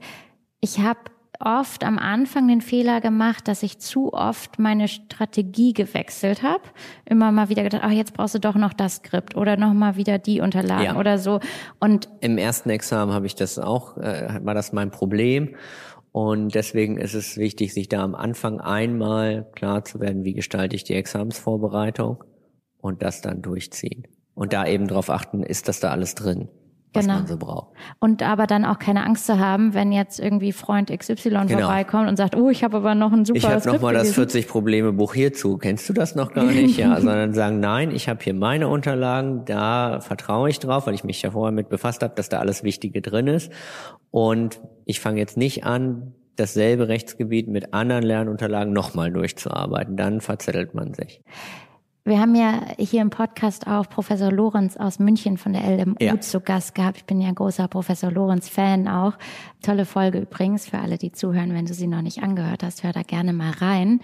ich habe oft am Anfang den Fehler gemacht, dass ich zu oft meine Strategie gewechselt habe. Immer mal wieder gedacht, ach, jetzt brauchst du doch noch das Skript oder noch mal wieder die Unterlagen ja. oder so. Und im ersten Examen habe ich das auch, äh, war das mein Problem. Und deswegen ist es wichtig, sich da am Anfang einmal klar zu werden, wie gestalte ich die Examensvorbereitung und das dann durchziehen. Und da eben drauf achten, ist das da alles drin? Was genau. man so braucht. Und aber dann auch keine Angst zu haben, wenn jetzt irgendwie Freund XY genau. vorbeikommt und sagt, oh, ich habe aber noch ein super Ich habe noch mal das 40 Probleme Buch hierzu. Kennst du das noch gar nicht? ja, sondern sagen, nein, ich habe hier meine Unterlagen, da vertraue ich drauf, weil ich mich ja vorher mit befasst habe, dass da alles Wichtige drin ist. Und ich fange jetzt nicht an, dasselbe Rechtsgebiet mit anderen Lernunterlagen nochmal durchzuarbeiten. Dann verzettelt man sich. Wir haben ja hier im Podcast auch Professor Lorenz aus München von der LMU ja. zu Gast gehabt. Ich bin ja ein großer Professor Lorenz-Fan auch. Tolle Folge übrigens für alle, die zuhören. Wenn du sie noch nicht angehört hast, hör da gerne mal rein.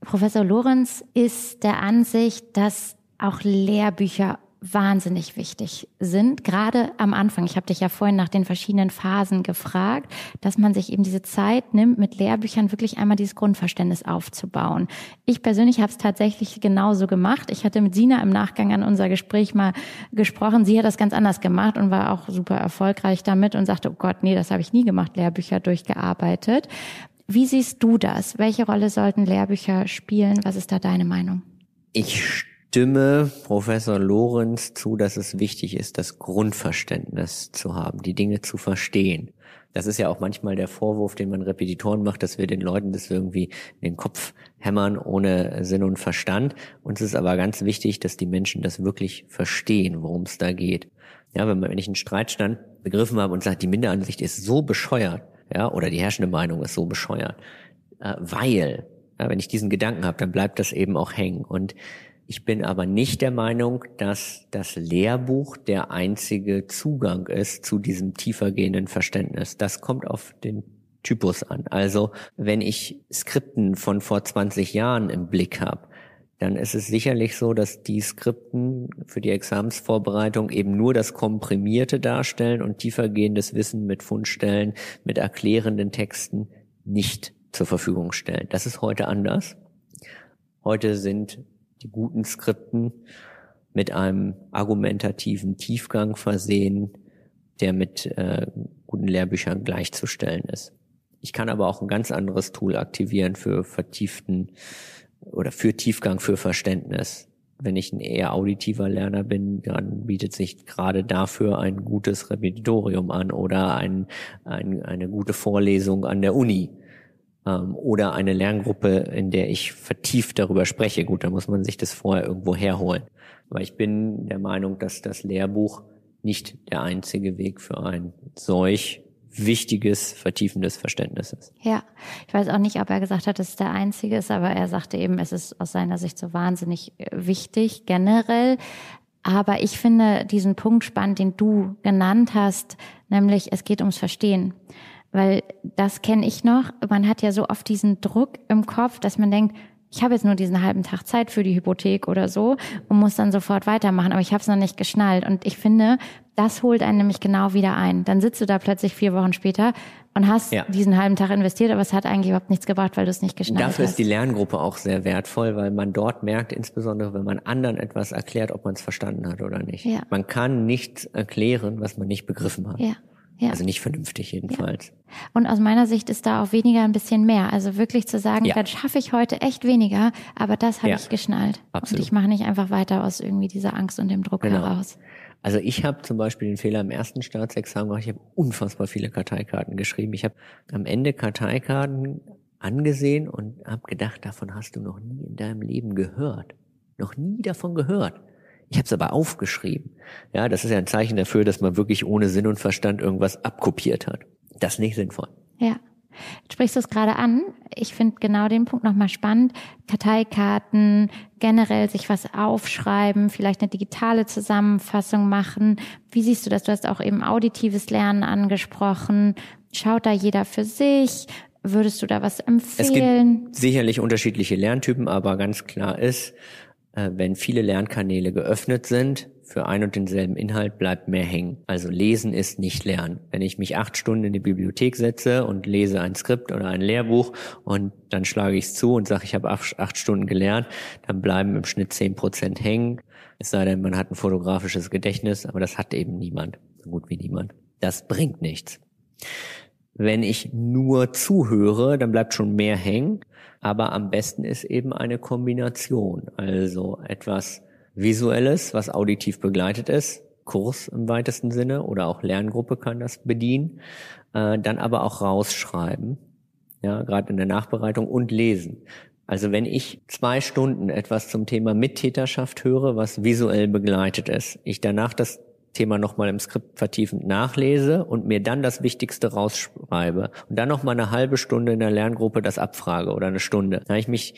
Professor Lorenz ist der Ansicht, dass auch Lehrbücher wahnsinnig wichtig sind, gerade am Anfang. Ich habe dich ja vorhin nach den verschiedenen Phasen gefragt, dass man sich eben diese Zeit nimmt, mit Lehrbüchern wirklich einmal dieses Grundverständnis aufzubauen. Ich persönlich habe es tatsächlich genauso gemacht. Ich hatte mit Sina im Nachgang an unser Gespräch mal gesprochen. Sie hat das ganz anders gemacht und war auch super erfolgreich damit und sagte, oh Gott, nee, das habe ich nie gemacht, Lehrbücher durchgearbeitet. Wie siehst du das? Welche Rolle sollten Lehrbücher spielen? Was ist da deine Meinung? Ich stimme Professor Lorenz zu, dass es wichtig ist, das Grundverständnis zu haben, die Dinge zu verstehen. Das ist ja auch manchmal der Vorwurf, den man Repetitoren macht, dass wir den Leuten das irgendwie in den Kopf hämmern ohne Sinn und Verstand. Uns ist aber ganz wichtig, dass die Menschen das wirklich verstehen, worum es da geht. Ja, wenn, man, wenn ich einen Streitstand begriffen habe und sage, die Minderansicht ist so bescheuert, ja, oder die herrschende Meinung ist so bescheuert, äh, weil, ja, wenn ich diesen Gedanken habe, dann bleibt das eben auch hängen. Und ich bin aber nicht der Meinung, dass das Lehrbuch der einzige Zugang ist zu diesem tiefergehenden Verständnis. Das kommt auf den Typus an. Also wenn ich Skripten von vor 20 Jahren im Blick habe, dann ist es sicherlich so, dass die Skripten für die Examensvorbereitung eben nur das Komprimierte darstellen und tiefergehendes Wissen mit Fundstellen, mit erklärenden Texten nicht zur Verfügung stellen. Das ist heute anders. Heute sind die guten Skripten mit einem argumentativen Tiefgang versehen, der mit äh, guten Lehrbüchern gleichzustellen ist. Ich kann aber auch ein ganz anderes Tool aktivieren für vertieften oder für Tiefgang, für Verständnis. wenn ich ein eher auditiver Lerner bin, dann bietet sich gerade dafür ein gutes Repetitorium an oder ein, ein, eine gute Vorlesung an der Uni ähm, oder eine Lerngruppe, in der ich vertieft darüber spreche. Gut, da muss man sich das vorher irgendwo herholen. Aber ich bin der Meinung, dass das Lehrbuch nicht der einzige Weg für ein solch wichtiges, vertiefendes Verständnis ist. Ja, ich weiß auch nicht, ob er gesagt hat, dass es der einzige ist, aber er sagte eben, es ist aus seiner Sicht so wahnsinnig äh, wichtig generell. Aber ich finde diesen Punkt spannend, den du genannt hast, nämlich es geht ums Verstehen. Weil das kenne ich noch. Man hat ja so oft diesen Druck im Kopf, dass man denkt, ich habe jetzt nur diesen halben Tag Zeit für die Hypothek oder so und muss dann sofort weitermachen, aber ich habe es noch nicht geschnallt. Und ich finde, das holt einen nämlich genau wieder ein. Dann sitzt du da plötzlich vier Wochen später und hast ja. diesen halben Tag investiert, aber es hat eigentlich überhaupt nichts gebracht, weil du es nicht geschnallt Dafür hast. Dafür ist die Lerngruppe auch sehr wertvoll, weil man dort merkt, insbesondere wenn man anderen etwas erklärt, ob man es verstanden hat oder nicht. Ja. Man kann nichts erklären, was man nicht begriffen hat. Ja. Ja. Also nicht vernünftig jedenfalls. Ja. Und aus meiner Sicht ist da auch weniger ein bisschen mehr. Also wirklich zu sagen, ja. dann schaffe ich heute echt weniger, aber das habe ja. ich geschnallt. Absolut. Und ich mache nicht einfach weiter aus irgendwie dieser Angst und dem Druck genau. heraus. Also ich habe zum Beispiel den Fehler im ersten Staatsexamen gemacht. Ich habe unfassbar viele Karteikarten geschrieben. Ich habe am Ende Karteikarten angesehen und habe gedacht, davon hast du noch nie in deinem Leben gehört. Noch nie davon gehört. Ich habe es aber aufgeschrieben. Ja, das ist ja ein Zeichen dafür, dass man wirklich ohne Sinn und Verstand irgendwas abkopiert hat. Das ist nicht sinnvoll. Ja. sprichst du es gerade an. Ich finde genau den Punkt nochmal spannend. Karteikarten, generell sich was aufschreiben, vielleicht eine digitale Zusammenfassung machen. Wie siehst du das? Du hast auch eben auditives Lernen angesprochen. Schaut da jeder für sich? Würdest du da was empfehlen? Es gibt sicherlich unterschiedliche Lerntypen, aber ganz klar ist, wenn viele Lernkanäle geöffnet sind, für ein und denselben Inhalt bleibt mehr hängen. Also lesen ist nicht lernen. Wenn ich mich acht Stunden in die Bibliothek setze und lese ein Skript oder ein Lehrbuch und dann schlage ich es zu und sage, ich habe acht Stunden gelernt, dann bleiben im Schnitt zehn Prozent hängen. Es sei denn, man hat ein fotografisches Gedächtnis, aber das hat eben niemand, so gut wie niemand. Das bringt nichts. Wenn ich nur zuhöre, dann bleibt schon mehr hängen. Aber am besten ist eben eine Kombination. Also etwas Visuelles, was auditiv begleitet ist, Kurs im weitesten Sinne oder auch Lerngruppe kann das bedienen, äh, dann aber auch rausschreiben, ja, gerade in der Nachbereitung und lesen. Also wenn ich zwei Stunden etwas zum Thema Mittäterschaft höre, was visuell begleitet ist, ich danach das Thema nochmal im Skript vertiefend nachlese und mir dann das Wichtigste rausschreibe und dann nochmal eine halbe Stunde in der Lerngruppe das abfrage oder eine Stunde. Da habe ich mich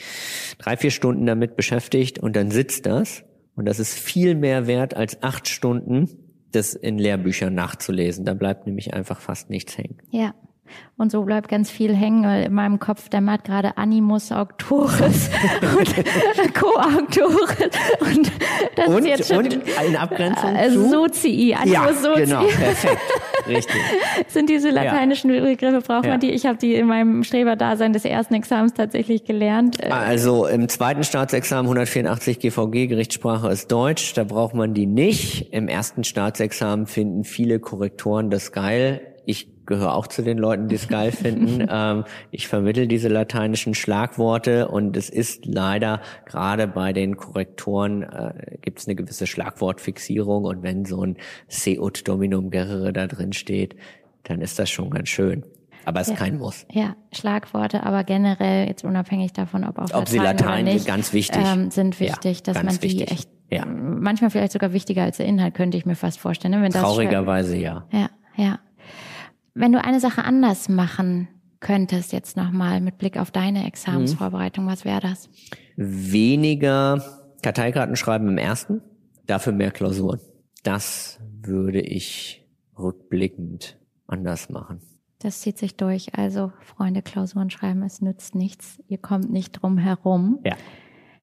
drei, vier Stunden damit beschäftigt und dann sitzt das und das ist viel mehr wert als acht Stunden, das in Lehrbüchern nachzulesen. Da bleibt nämlich einfach fast nichts hängen. Ja. Und so bleibt ganz viel hängen, weil in meinem Kopf dämmert gerade Animus Auctoris und Co-Auctoris. Und das und, ist jetzt schon und in Abgrenzung äh, zu? Sozii, Animus ja, Sozii. genau, perfekt. Richtig. Sind diese lateinischen ja. Begriffe, braucht ja. man die? Ich habe die in meinem Streberdasein des ersten Examens tatsächlich gelernt. Also im zweiten Staatsexamen 184 GVG, Gerichtssprache ist Deutsch, da braucht man die nicht. Im ersten Staatsexamen finden viele Korrektoren das geil. Gehöre auch zu den Leuten, die es geil finden. ähm, ich vermittel diese lateinischen Schlagworte und es ist leider gerade bei den Korrektoren äh, gibt es eine gewisse Schlagwortfixierung und wenn so ein Seut Dominum Gerere da drin steht, dann ist das schon ganz schön. Aber es ja. ist kein Muss. Ja, Schlagworte, aber generell jetzt unabhängig davon, ob auf ob Latein sie Latein oder nicht, ganz wichtig ähm, sind wichtig, ja, dass man die wichtig. echt ja. manchmal vielleicht sogar wichtiger als der Inhalt könnte ich mir fast vorstellen. Ne? Wenn Traurigerweise ja. Ja, ja. Wenn du eine Sache anders machen könntest, jetzt nochmal mit Blick auf deine Examensvorbereitung, mhm. was wäre das? Weniger Karteikarten schreiben im ersten, dafür mehr Klausuren. Das würde ich rückblickend anders machen. Das zieht sich durch. Also, Freunde, Klausuren schreiben, es nützt nichts. Ihr kommt nicht drum herum. Ja.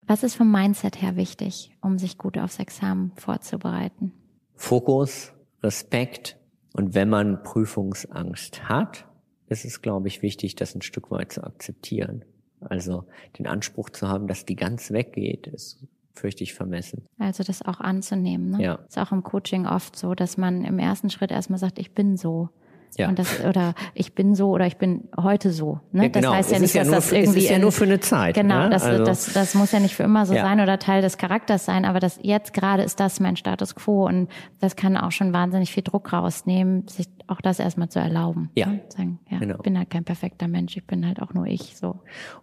Was ist vom Mindset her wichtig, um sich gut aufs Examen vorzubereiten? Fokus, Respekt und wenn man Prüfungsangst hat, ist es, glaube ich, wichtig, das ein Stück weit zu akzeptieren. Also den Anspruch zu haben, dass die ganz weggeht, ist fürchte ich vermessen. Also das auch anzunehmen. Ne? Ja. Ist auch im Coaching oft so, dass man im ersten Schritt erstmal sagt, ich bin so. Ja. Und das, oder ich bin so oder ich bin heute so. Ne? Ja, genau. Das heißt ja es nicht, ja dass das irgendwie. Es ist ja nur für eine Zeit. Genau, ne? das, also, das, das muss ja nicht für immer so sein oder Teil des Charakters sein, aber das jetzt gerade ist das mein Status quo und das kann auch schon wahnsinnig viel Druck rausnehmen, sich auch das erstmal zu erlauben. Ja. Ne? Sagen, ja, Genau. ich bin halt kein perfekter Mensch, ich bin halt auch nur ich so.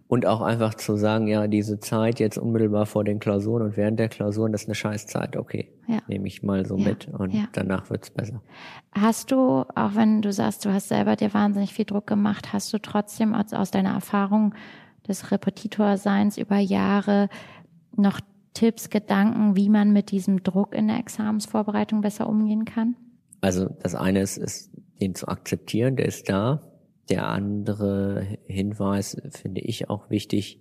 Und auch einfach zu sagen, ja, diese Zeit jetzt unmittelbar vor den Klausuren und während der Klausuren, das ist eine Scheißzeit, okay. Ja. Nehme ich mal so Ja, mit und ja. danach wird's besser. Hast du, auch wenn du sagst, du hast selber dir wahnsinnig viel Druck gemacht, hast du trotzdem aus, aus deiner Erfahrung des Repetitorseins über Jahre noch Tipps, Gedanken, wie man mit diesem Druck in der Examensvorbereitung besser umgehen kann? Also das eine ist, ist den zu akzeptieren, der ist da. Der andere Hinweis finde ich auch wichtig.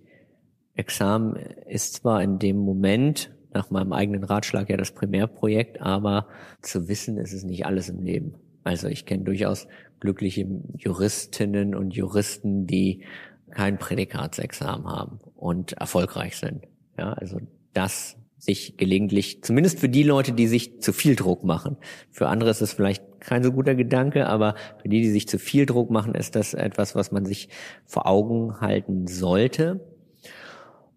Examen ist zwar in dem Moment nach meinem eigenen Ratschlag ja das Primärprojekt, aber zu wissen ist es nicht alles im Leben. Also ich kenne durchaus glückliche Juristinnen und Juristen, die kein Prädikatsexamen haben und erfolgreich sind. Ja, also das sich gelegentlich, zumindest für die Leute, die sich zu viel Druck machen. Für andere ist es vielleicht kein so guter Gedanke, aber für die, die sich zu viel Druck machen, ist das etwas, was man sich vor Augen halten sollte.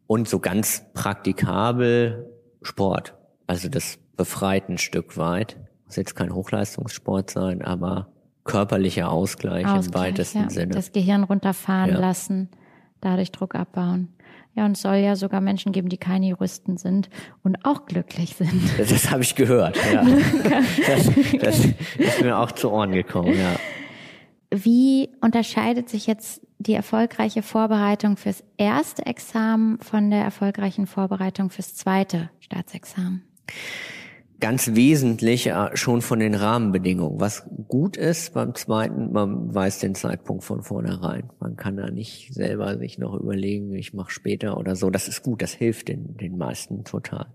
Und so ganz praktikabel Sport. Also das befreit ein Stück weit. Muss jetzt kein Hochleistungssport sein, aber körperlicher Ausgleich, im Ausgleich, weitesten ja. Sinne. Das Gehirn runterfahren Ja. lassen, dadurch Druck abbauen. Ja, und es soll ja sogar Menschen geben, die keine Juristen sind und auch glücklich sind. Das, das habe ich gehört. Ja. Das, das ist mir auch zu Ohren gekommen. Ja. Wie unterscheidet sich jetzt die erfolgreiche Vorbereitung fürs erste Examen von der erfolgreichen Vorbereitung fürs zweite Staatsexamen? Ganz wesentlich äh, schon von den Rahmenbedingungen. Was gut ist beim zweiten, man weiß den Zeitpunkt von vornherein. Man kann da nicht selber sich noch überlegen, ich mache später oder so. Das ist gut, das hilft den, den meisten total.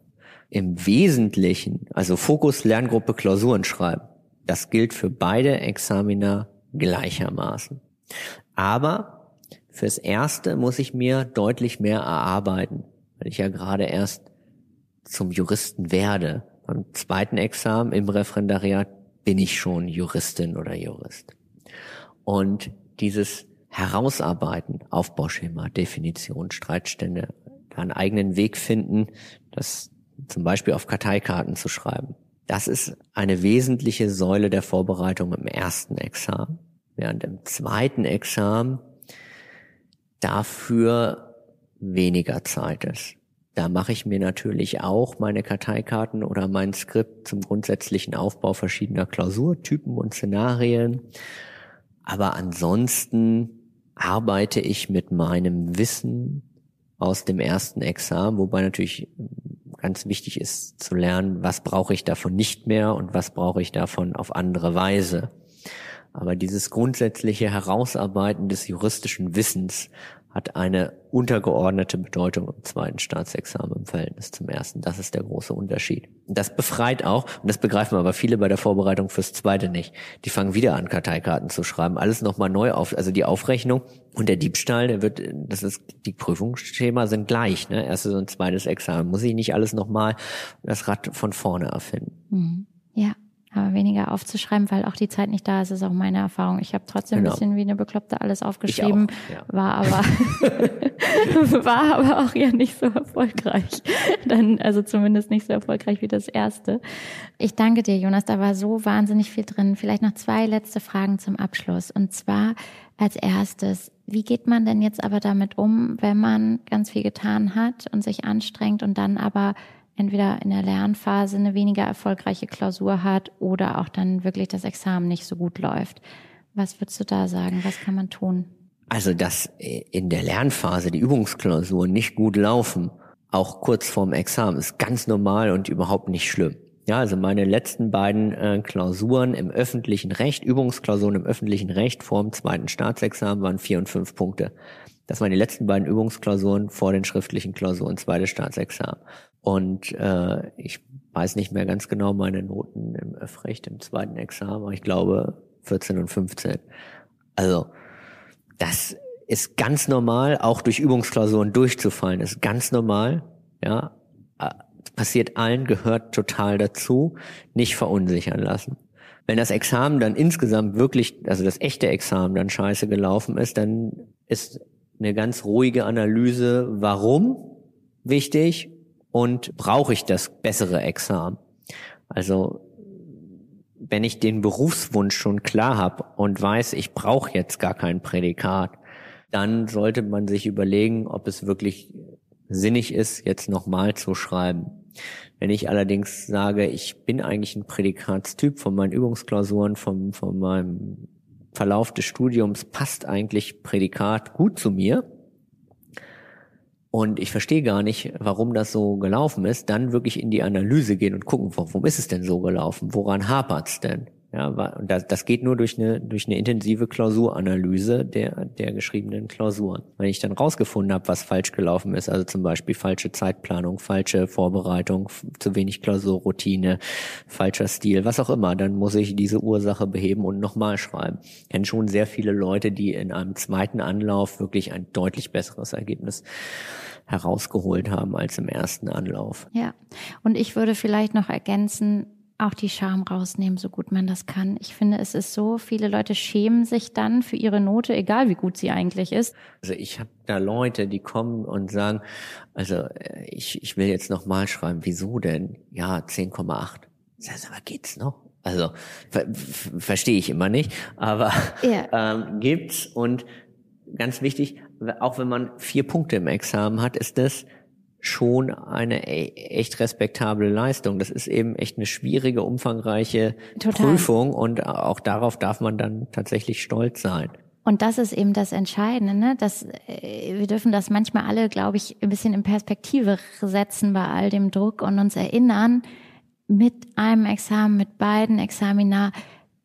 Im Wesentlichen, also Fokus, Lerngruppe, Klausuren schreiben. Das gilt für beide Examiner gleichermaßen. Aber fürs erste muss ich mir deutlich mehr erarbeiten, weil ich ja gerade erst zum Juristen werde. Beim zweiten Examen im Referendariat bin ich schon Juristin oder Jurist. Und dieses Herausarbeiten, Aufbauschema, Definition, Streitstände, einen eigenen Weg finden, das zum Beispiel auf Karteikarten zu schreiben. Das ist eine wesentliche Säule der Vorbereitung im ersten Examen. Während im zweiten Examen dafür weniger Zeit ist. Da mache ich mir natürlich auch meine Karteikarten oder mein Skript zum grundsätzlichen Aufbau verschiedener Klausurtypen und Szenarien. Aber ansonsten arbeite ich mit meinem Wissen aus dem ersten Examen, wobei natürlich ganz wichtig ist zu lernen, was brauche ich davon nicht mehr und was brauche ich davon auf andere Weise. Aber dieses grundsätzliche Herausarbeiten des juristischen Wissens hat eine untergeordnete Bedeutung im zweiten Staatsexamen im Verhältnis zum ersten. Das ist der große Unterschied. Das befreit auch, und das begreifen aber viele bei der Vorbereitung fürs zweite nicht. Die fangen wieder an, Karteikarten zu schreiben, alles nochmal neu auf, also die Aufrechnung und der Diebstahl, der wird, das ist, die Prüfungsschema sind gleich, ne? Erstes und zweites Examen. Muss ich nicht alles nochmal das Rad von vorne erfinden. Mhm. Ja, aber weniger aufzuschreiben, weil auch die Zeit nicht da ist, ist auch meine Erfahrung. Ich habe trotzdem Genau. ein bisschen wie eine Bekloppte alles aufgeschrieben, auch, ja. war aber war aber auch ja nicht so erfolgreich. Dann also zumindest nicht so erfolgreich wie das erste. Ich danke dir, Jonas. Da war so wahnsinnig viel drin. Vielleicht noch zwei letzte Fragen zum Abschluss. Und zwar als erstes, wie geht man denn jetzt aber damit um, wenn man ganz viel getan hat und sich anstrengt und dann aber entweder in der Lernphase eine weniger erfolgreiche Klausur hat oder auch dann wirklich das Examen nicht so gut läuft. Was würdest du da sagen? Was kann man tun? Also, dass in der Lernphase die Übungsklausuren nicht gut laufen, auch kurz vorm Examen, ist ganz normal und überhaupt nicht schlimm. Ja, also meine letzten beiden äh, Klausuren im öffentlichen Recht, Übungsklausuren im öffentlichen Recht vor dem zweiten Staatsexamen waren vier und fünf Punkte. Das waren die letzten beiden Übungsklausuren vor den schriftlichen Klausuren, zweites Staatsexamen. Und äh, ich weiß nicht mehr ganz genau meine Noten im Öffrecht im zweiten Examen, aber ich glaube 14 und 15. Also das ist ganz normal, auch durch Übungsklausuren durchzufallen, ist ganz normal. Ja, Äh, passiert allen, gehört total dazu. Nicht verunsichern lassen. Wenn das Examen dann insgesamt wirklich, also das echte Examen dann scheiße gelaufen ist, dann ist eine ganz ruhige Analyse, warum wichtig und brauche ich das bessere Examen. Also wenn ich den Berufswunsch schon klar habe und weiß, ich brauche jetzt gar kein Prädikat, dann sollte man sich überlegen, ob es wirklich sinnig ist, jetzt nochmal zu schreiben. Wenn ich allerdings sage, ich bin eigentlich ein Prädikatstyp von meinen Übungsklausuren, vom, von meinem Verlauf des Studiums passt eigentlich Prädikat gut zu mir, und ich verstehe gar nicht, warum das so gelaufen ist, dann wirklich in die Analyse gehen und gucken, warum ist es denn so gelaufen? Woran hapert's denn? Ja, und das, das geht nur durch eine, durch eine intensive Klausuranalyse der, der geschriebenen Klausuren. Wenn ich dann rausgefunden habe, was falsch gelaufen ist, also zum Beispiel falsche Zeitplanung, falsche Vorbereitung, zu wenig Klausurroutine, falscher Stil, was auch immer, dann muss ich diese Ursache beheben und nochmal schreiben. Ich kenne schon sehr viele Leute, die in einem zweiten Anlauf wirklich ein deutlich besseres Ergebnis herausgeholt haben als im ersten Anlauf. Ja, und ich würde vielleicht noch ergänzen, auch die Scham rausnehmen, so gut man das kann. Ich finde, es ist so, viele Leute schämen sich dann für ihre Note, egal wie gut sie eigentlich ist. Also ich habe da Leute, die kommen und sagen, also äh, ich, ich will jetzt nochmal schreiben, wieso denn? Ja, 10,8. Das aber geht's noch? Also ver verstehe ich immer nicht, aber ja. ähm, gibt's und ganz wichtig, auch wenn man vier Punkte im Examen hat, ist das schon eine e-, echt respektable Leistung. Das ist eben echt eine schwierige, umfangreiche Total. Prüfung und auch darauf darf man dann tatsächlich stolz sein. Und das ist eben das Entscheidende, ne? dass äh, wir dürfen das manchmal alle, glaube ich, ein bisschen in Perspektive setzen bei all dem Druck und uns erinnern, mit einem Examen, mit beiden Examina,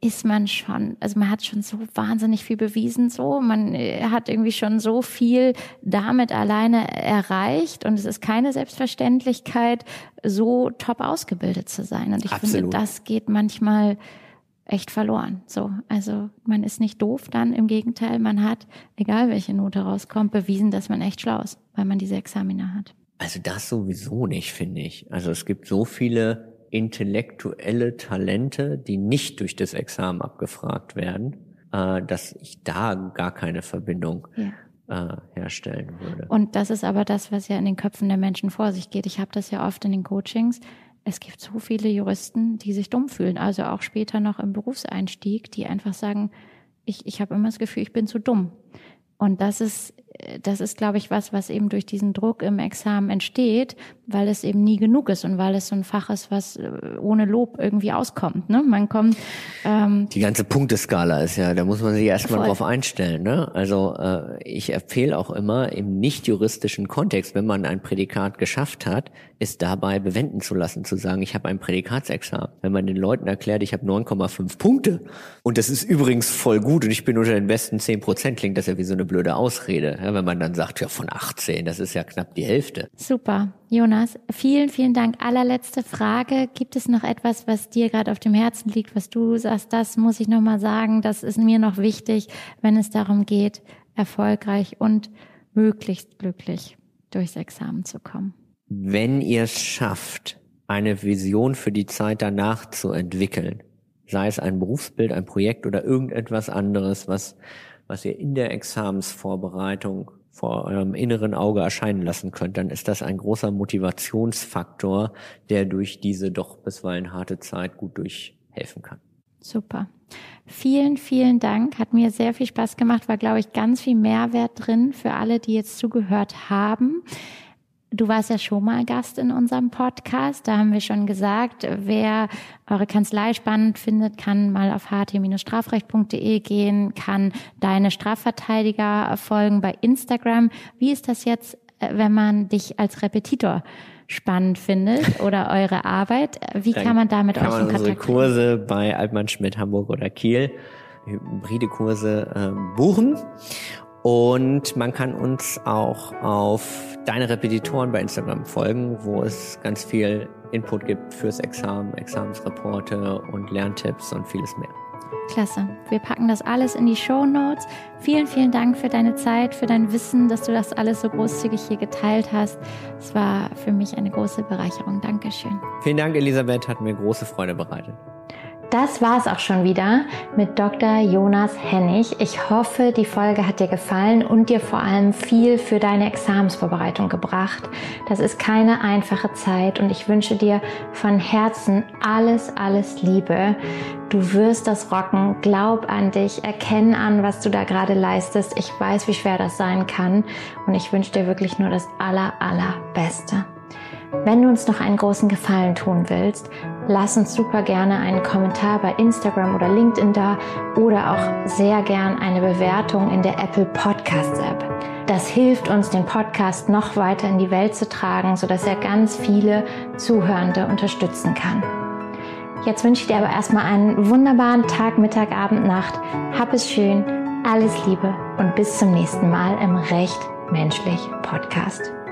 ist man schon, also man hat schon so wahnsinnig viel bewiesen, so, man äh, hat irgendwie schon so viel damit alleine erreicht und es ist keine Selbstverständlichkeit, so top ausgebildet zu sein. Und ich Absolut. finde, das geht manchmal echt verloren. So, also man ist nicht doof dann, im Gegenteil, man hat, egal welche Note rauskommt, bewiesen, dass man echt schlau ist, weil man diese Examina hat. Also das sowieso nicht, finde ich. Also es gibt so viele intellektuelle Talente, die nicht durch das Examen abgefragt werden, äh, dass ich da gar keine Verbindung ja. äh, herstellen würde. Und das ist aber das, was ja in den Köpfen der Menschen vor sich geht. Ich habe das ja oft in den Coachings. Es gibt so viele Juristen, die sich dumm fühlen, also auch später noch im Berufseinstieg, die einfach sagen, ich, ich habe immer das Gefühl, ich bin zu dumm. Und das ist das ist, glaube ich, was, was eben durch diesen Druck im Examen entsteht, weil es eben nie genug ist und weil es so ein Fach ist, was äh, ohne Lob irgendwie auskommt. Ne? Man kommt. Ähm, Die ganze Punkteskala ist ja, da muss man sich erstmal drauf einstellen. Ne? Also äh, ich empfehle auch immer im nicht juristischen Kontext, wenn man ein Prädikat geschafft hat, ist dabei bewenden zu lassen, zu sagen, ich habe ein Prädikatsexamen. Wenn man den Leuten erklärt, ich habe 9,5 Punkte und das ist übrigens voll gut und ich bin unter den besten 10 Prozent, klingt das ja wie so eine blöde Ausrede. Ja, wenn man dann sagt, ja, von 18, das ist ja knapp die Hälfte. Super. Jonas, vielen, vielen Dank. Allerletzte Frage. Gibt es noch etwas, was dir gerade auf dem Herzen liegt, was du sagst, das muss ich nochmal sagen, das ist mir noch wichtig, wenn es darum geht, erfolgreich und möglichst glücklich durchs Examen zu kommen? Wenn ihr es schafft, eine Vision für die Zeit danach zu entwickeln, sei es ein Berufsbild, ein Projekt oder irgendetwas anderes, was was ihr in der Examensvorbereitung vor eurem inneren Auge erscheinen lassen könnt, dann ist das ein großer Motivationsfaktor, der durch diese doch bisweilen harte Zeit gut durchhelfen kann. Super. Vielen, vielen Dank. Hat mir sehr viel Spaß gemacht. War, glaube ich, ganz viel Mehrwert drin für alle, die jetzt zugehört haben. Du warst ja schon mal Gast in unserem Podcast. Da haben wir schon gesagt, wer eure Kanzlei spannend findet, kann mal auf ht-strafrecht.de gehen, kann deine Strafverteidiger folgen bei Instagram. Wie ist das jetzt, äh, wenn man dich als Repetitor spannend findet oder eure Arbeit? Wie Dann kann man damit kann euch in Kontakt unsere Kurse bei Altmann Schmidt Hamburg oder Kiel, hybride Kurse äh, buchen und man kann uns auch auf deine Repetitoren bei Instagram folgen, wo es ganz viel Input gibt fürs Examen, Examensreporte und Lerntipps und vieles mehr. Klasse. Wir packen das alles in die Show Notes. Vielen, vielen Dank für deine Zeit, für dein Wissen, dass du das alles so großzügig hier geteilt hast. Es war für mich eine große Bereicherung. Dankeschön. Vielen Dank, Elisabeth. Hat mir große Freude bereitet. Das war's auch schon wieder mit Dr. Jonas Hennig. Ich hoffe, die Folge hat dir gefallen und dir vor allem viel für deine Examensvorbereitung gebracht. Das ist keine einfache Zeit und ich wünsche dir von Herzen alles, alles Liebe. Du wirst das rocken. Glaub an dich. Erkenn an, was du da gerade leistest. Ich weiß, wie schwer das sein kann und ich wünsche dir wirklich nur das aller, allerbeste. Wenn du uns noch einen großen Gefallen tun willst, lass uns super gerne einen Kommentar bei Instagram oder LinkedIn da oder auch sehr gern eine Bewertung in der Apple Podcasts App. Das hilft uns, den Podcast noch weiter in die Welt zu tragen, sodass er ganz viele Zuhörende unterstützen kann. Jetzt wünsche ich dir aber erstmal einen wunderbaren Tag, Mittag, Abend, Nacht. Hab es schön, alles Liebe und bis zum nächsten Mal im Recht Menschlich Podcast.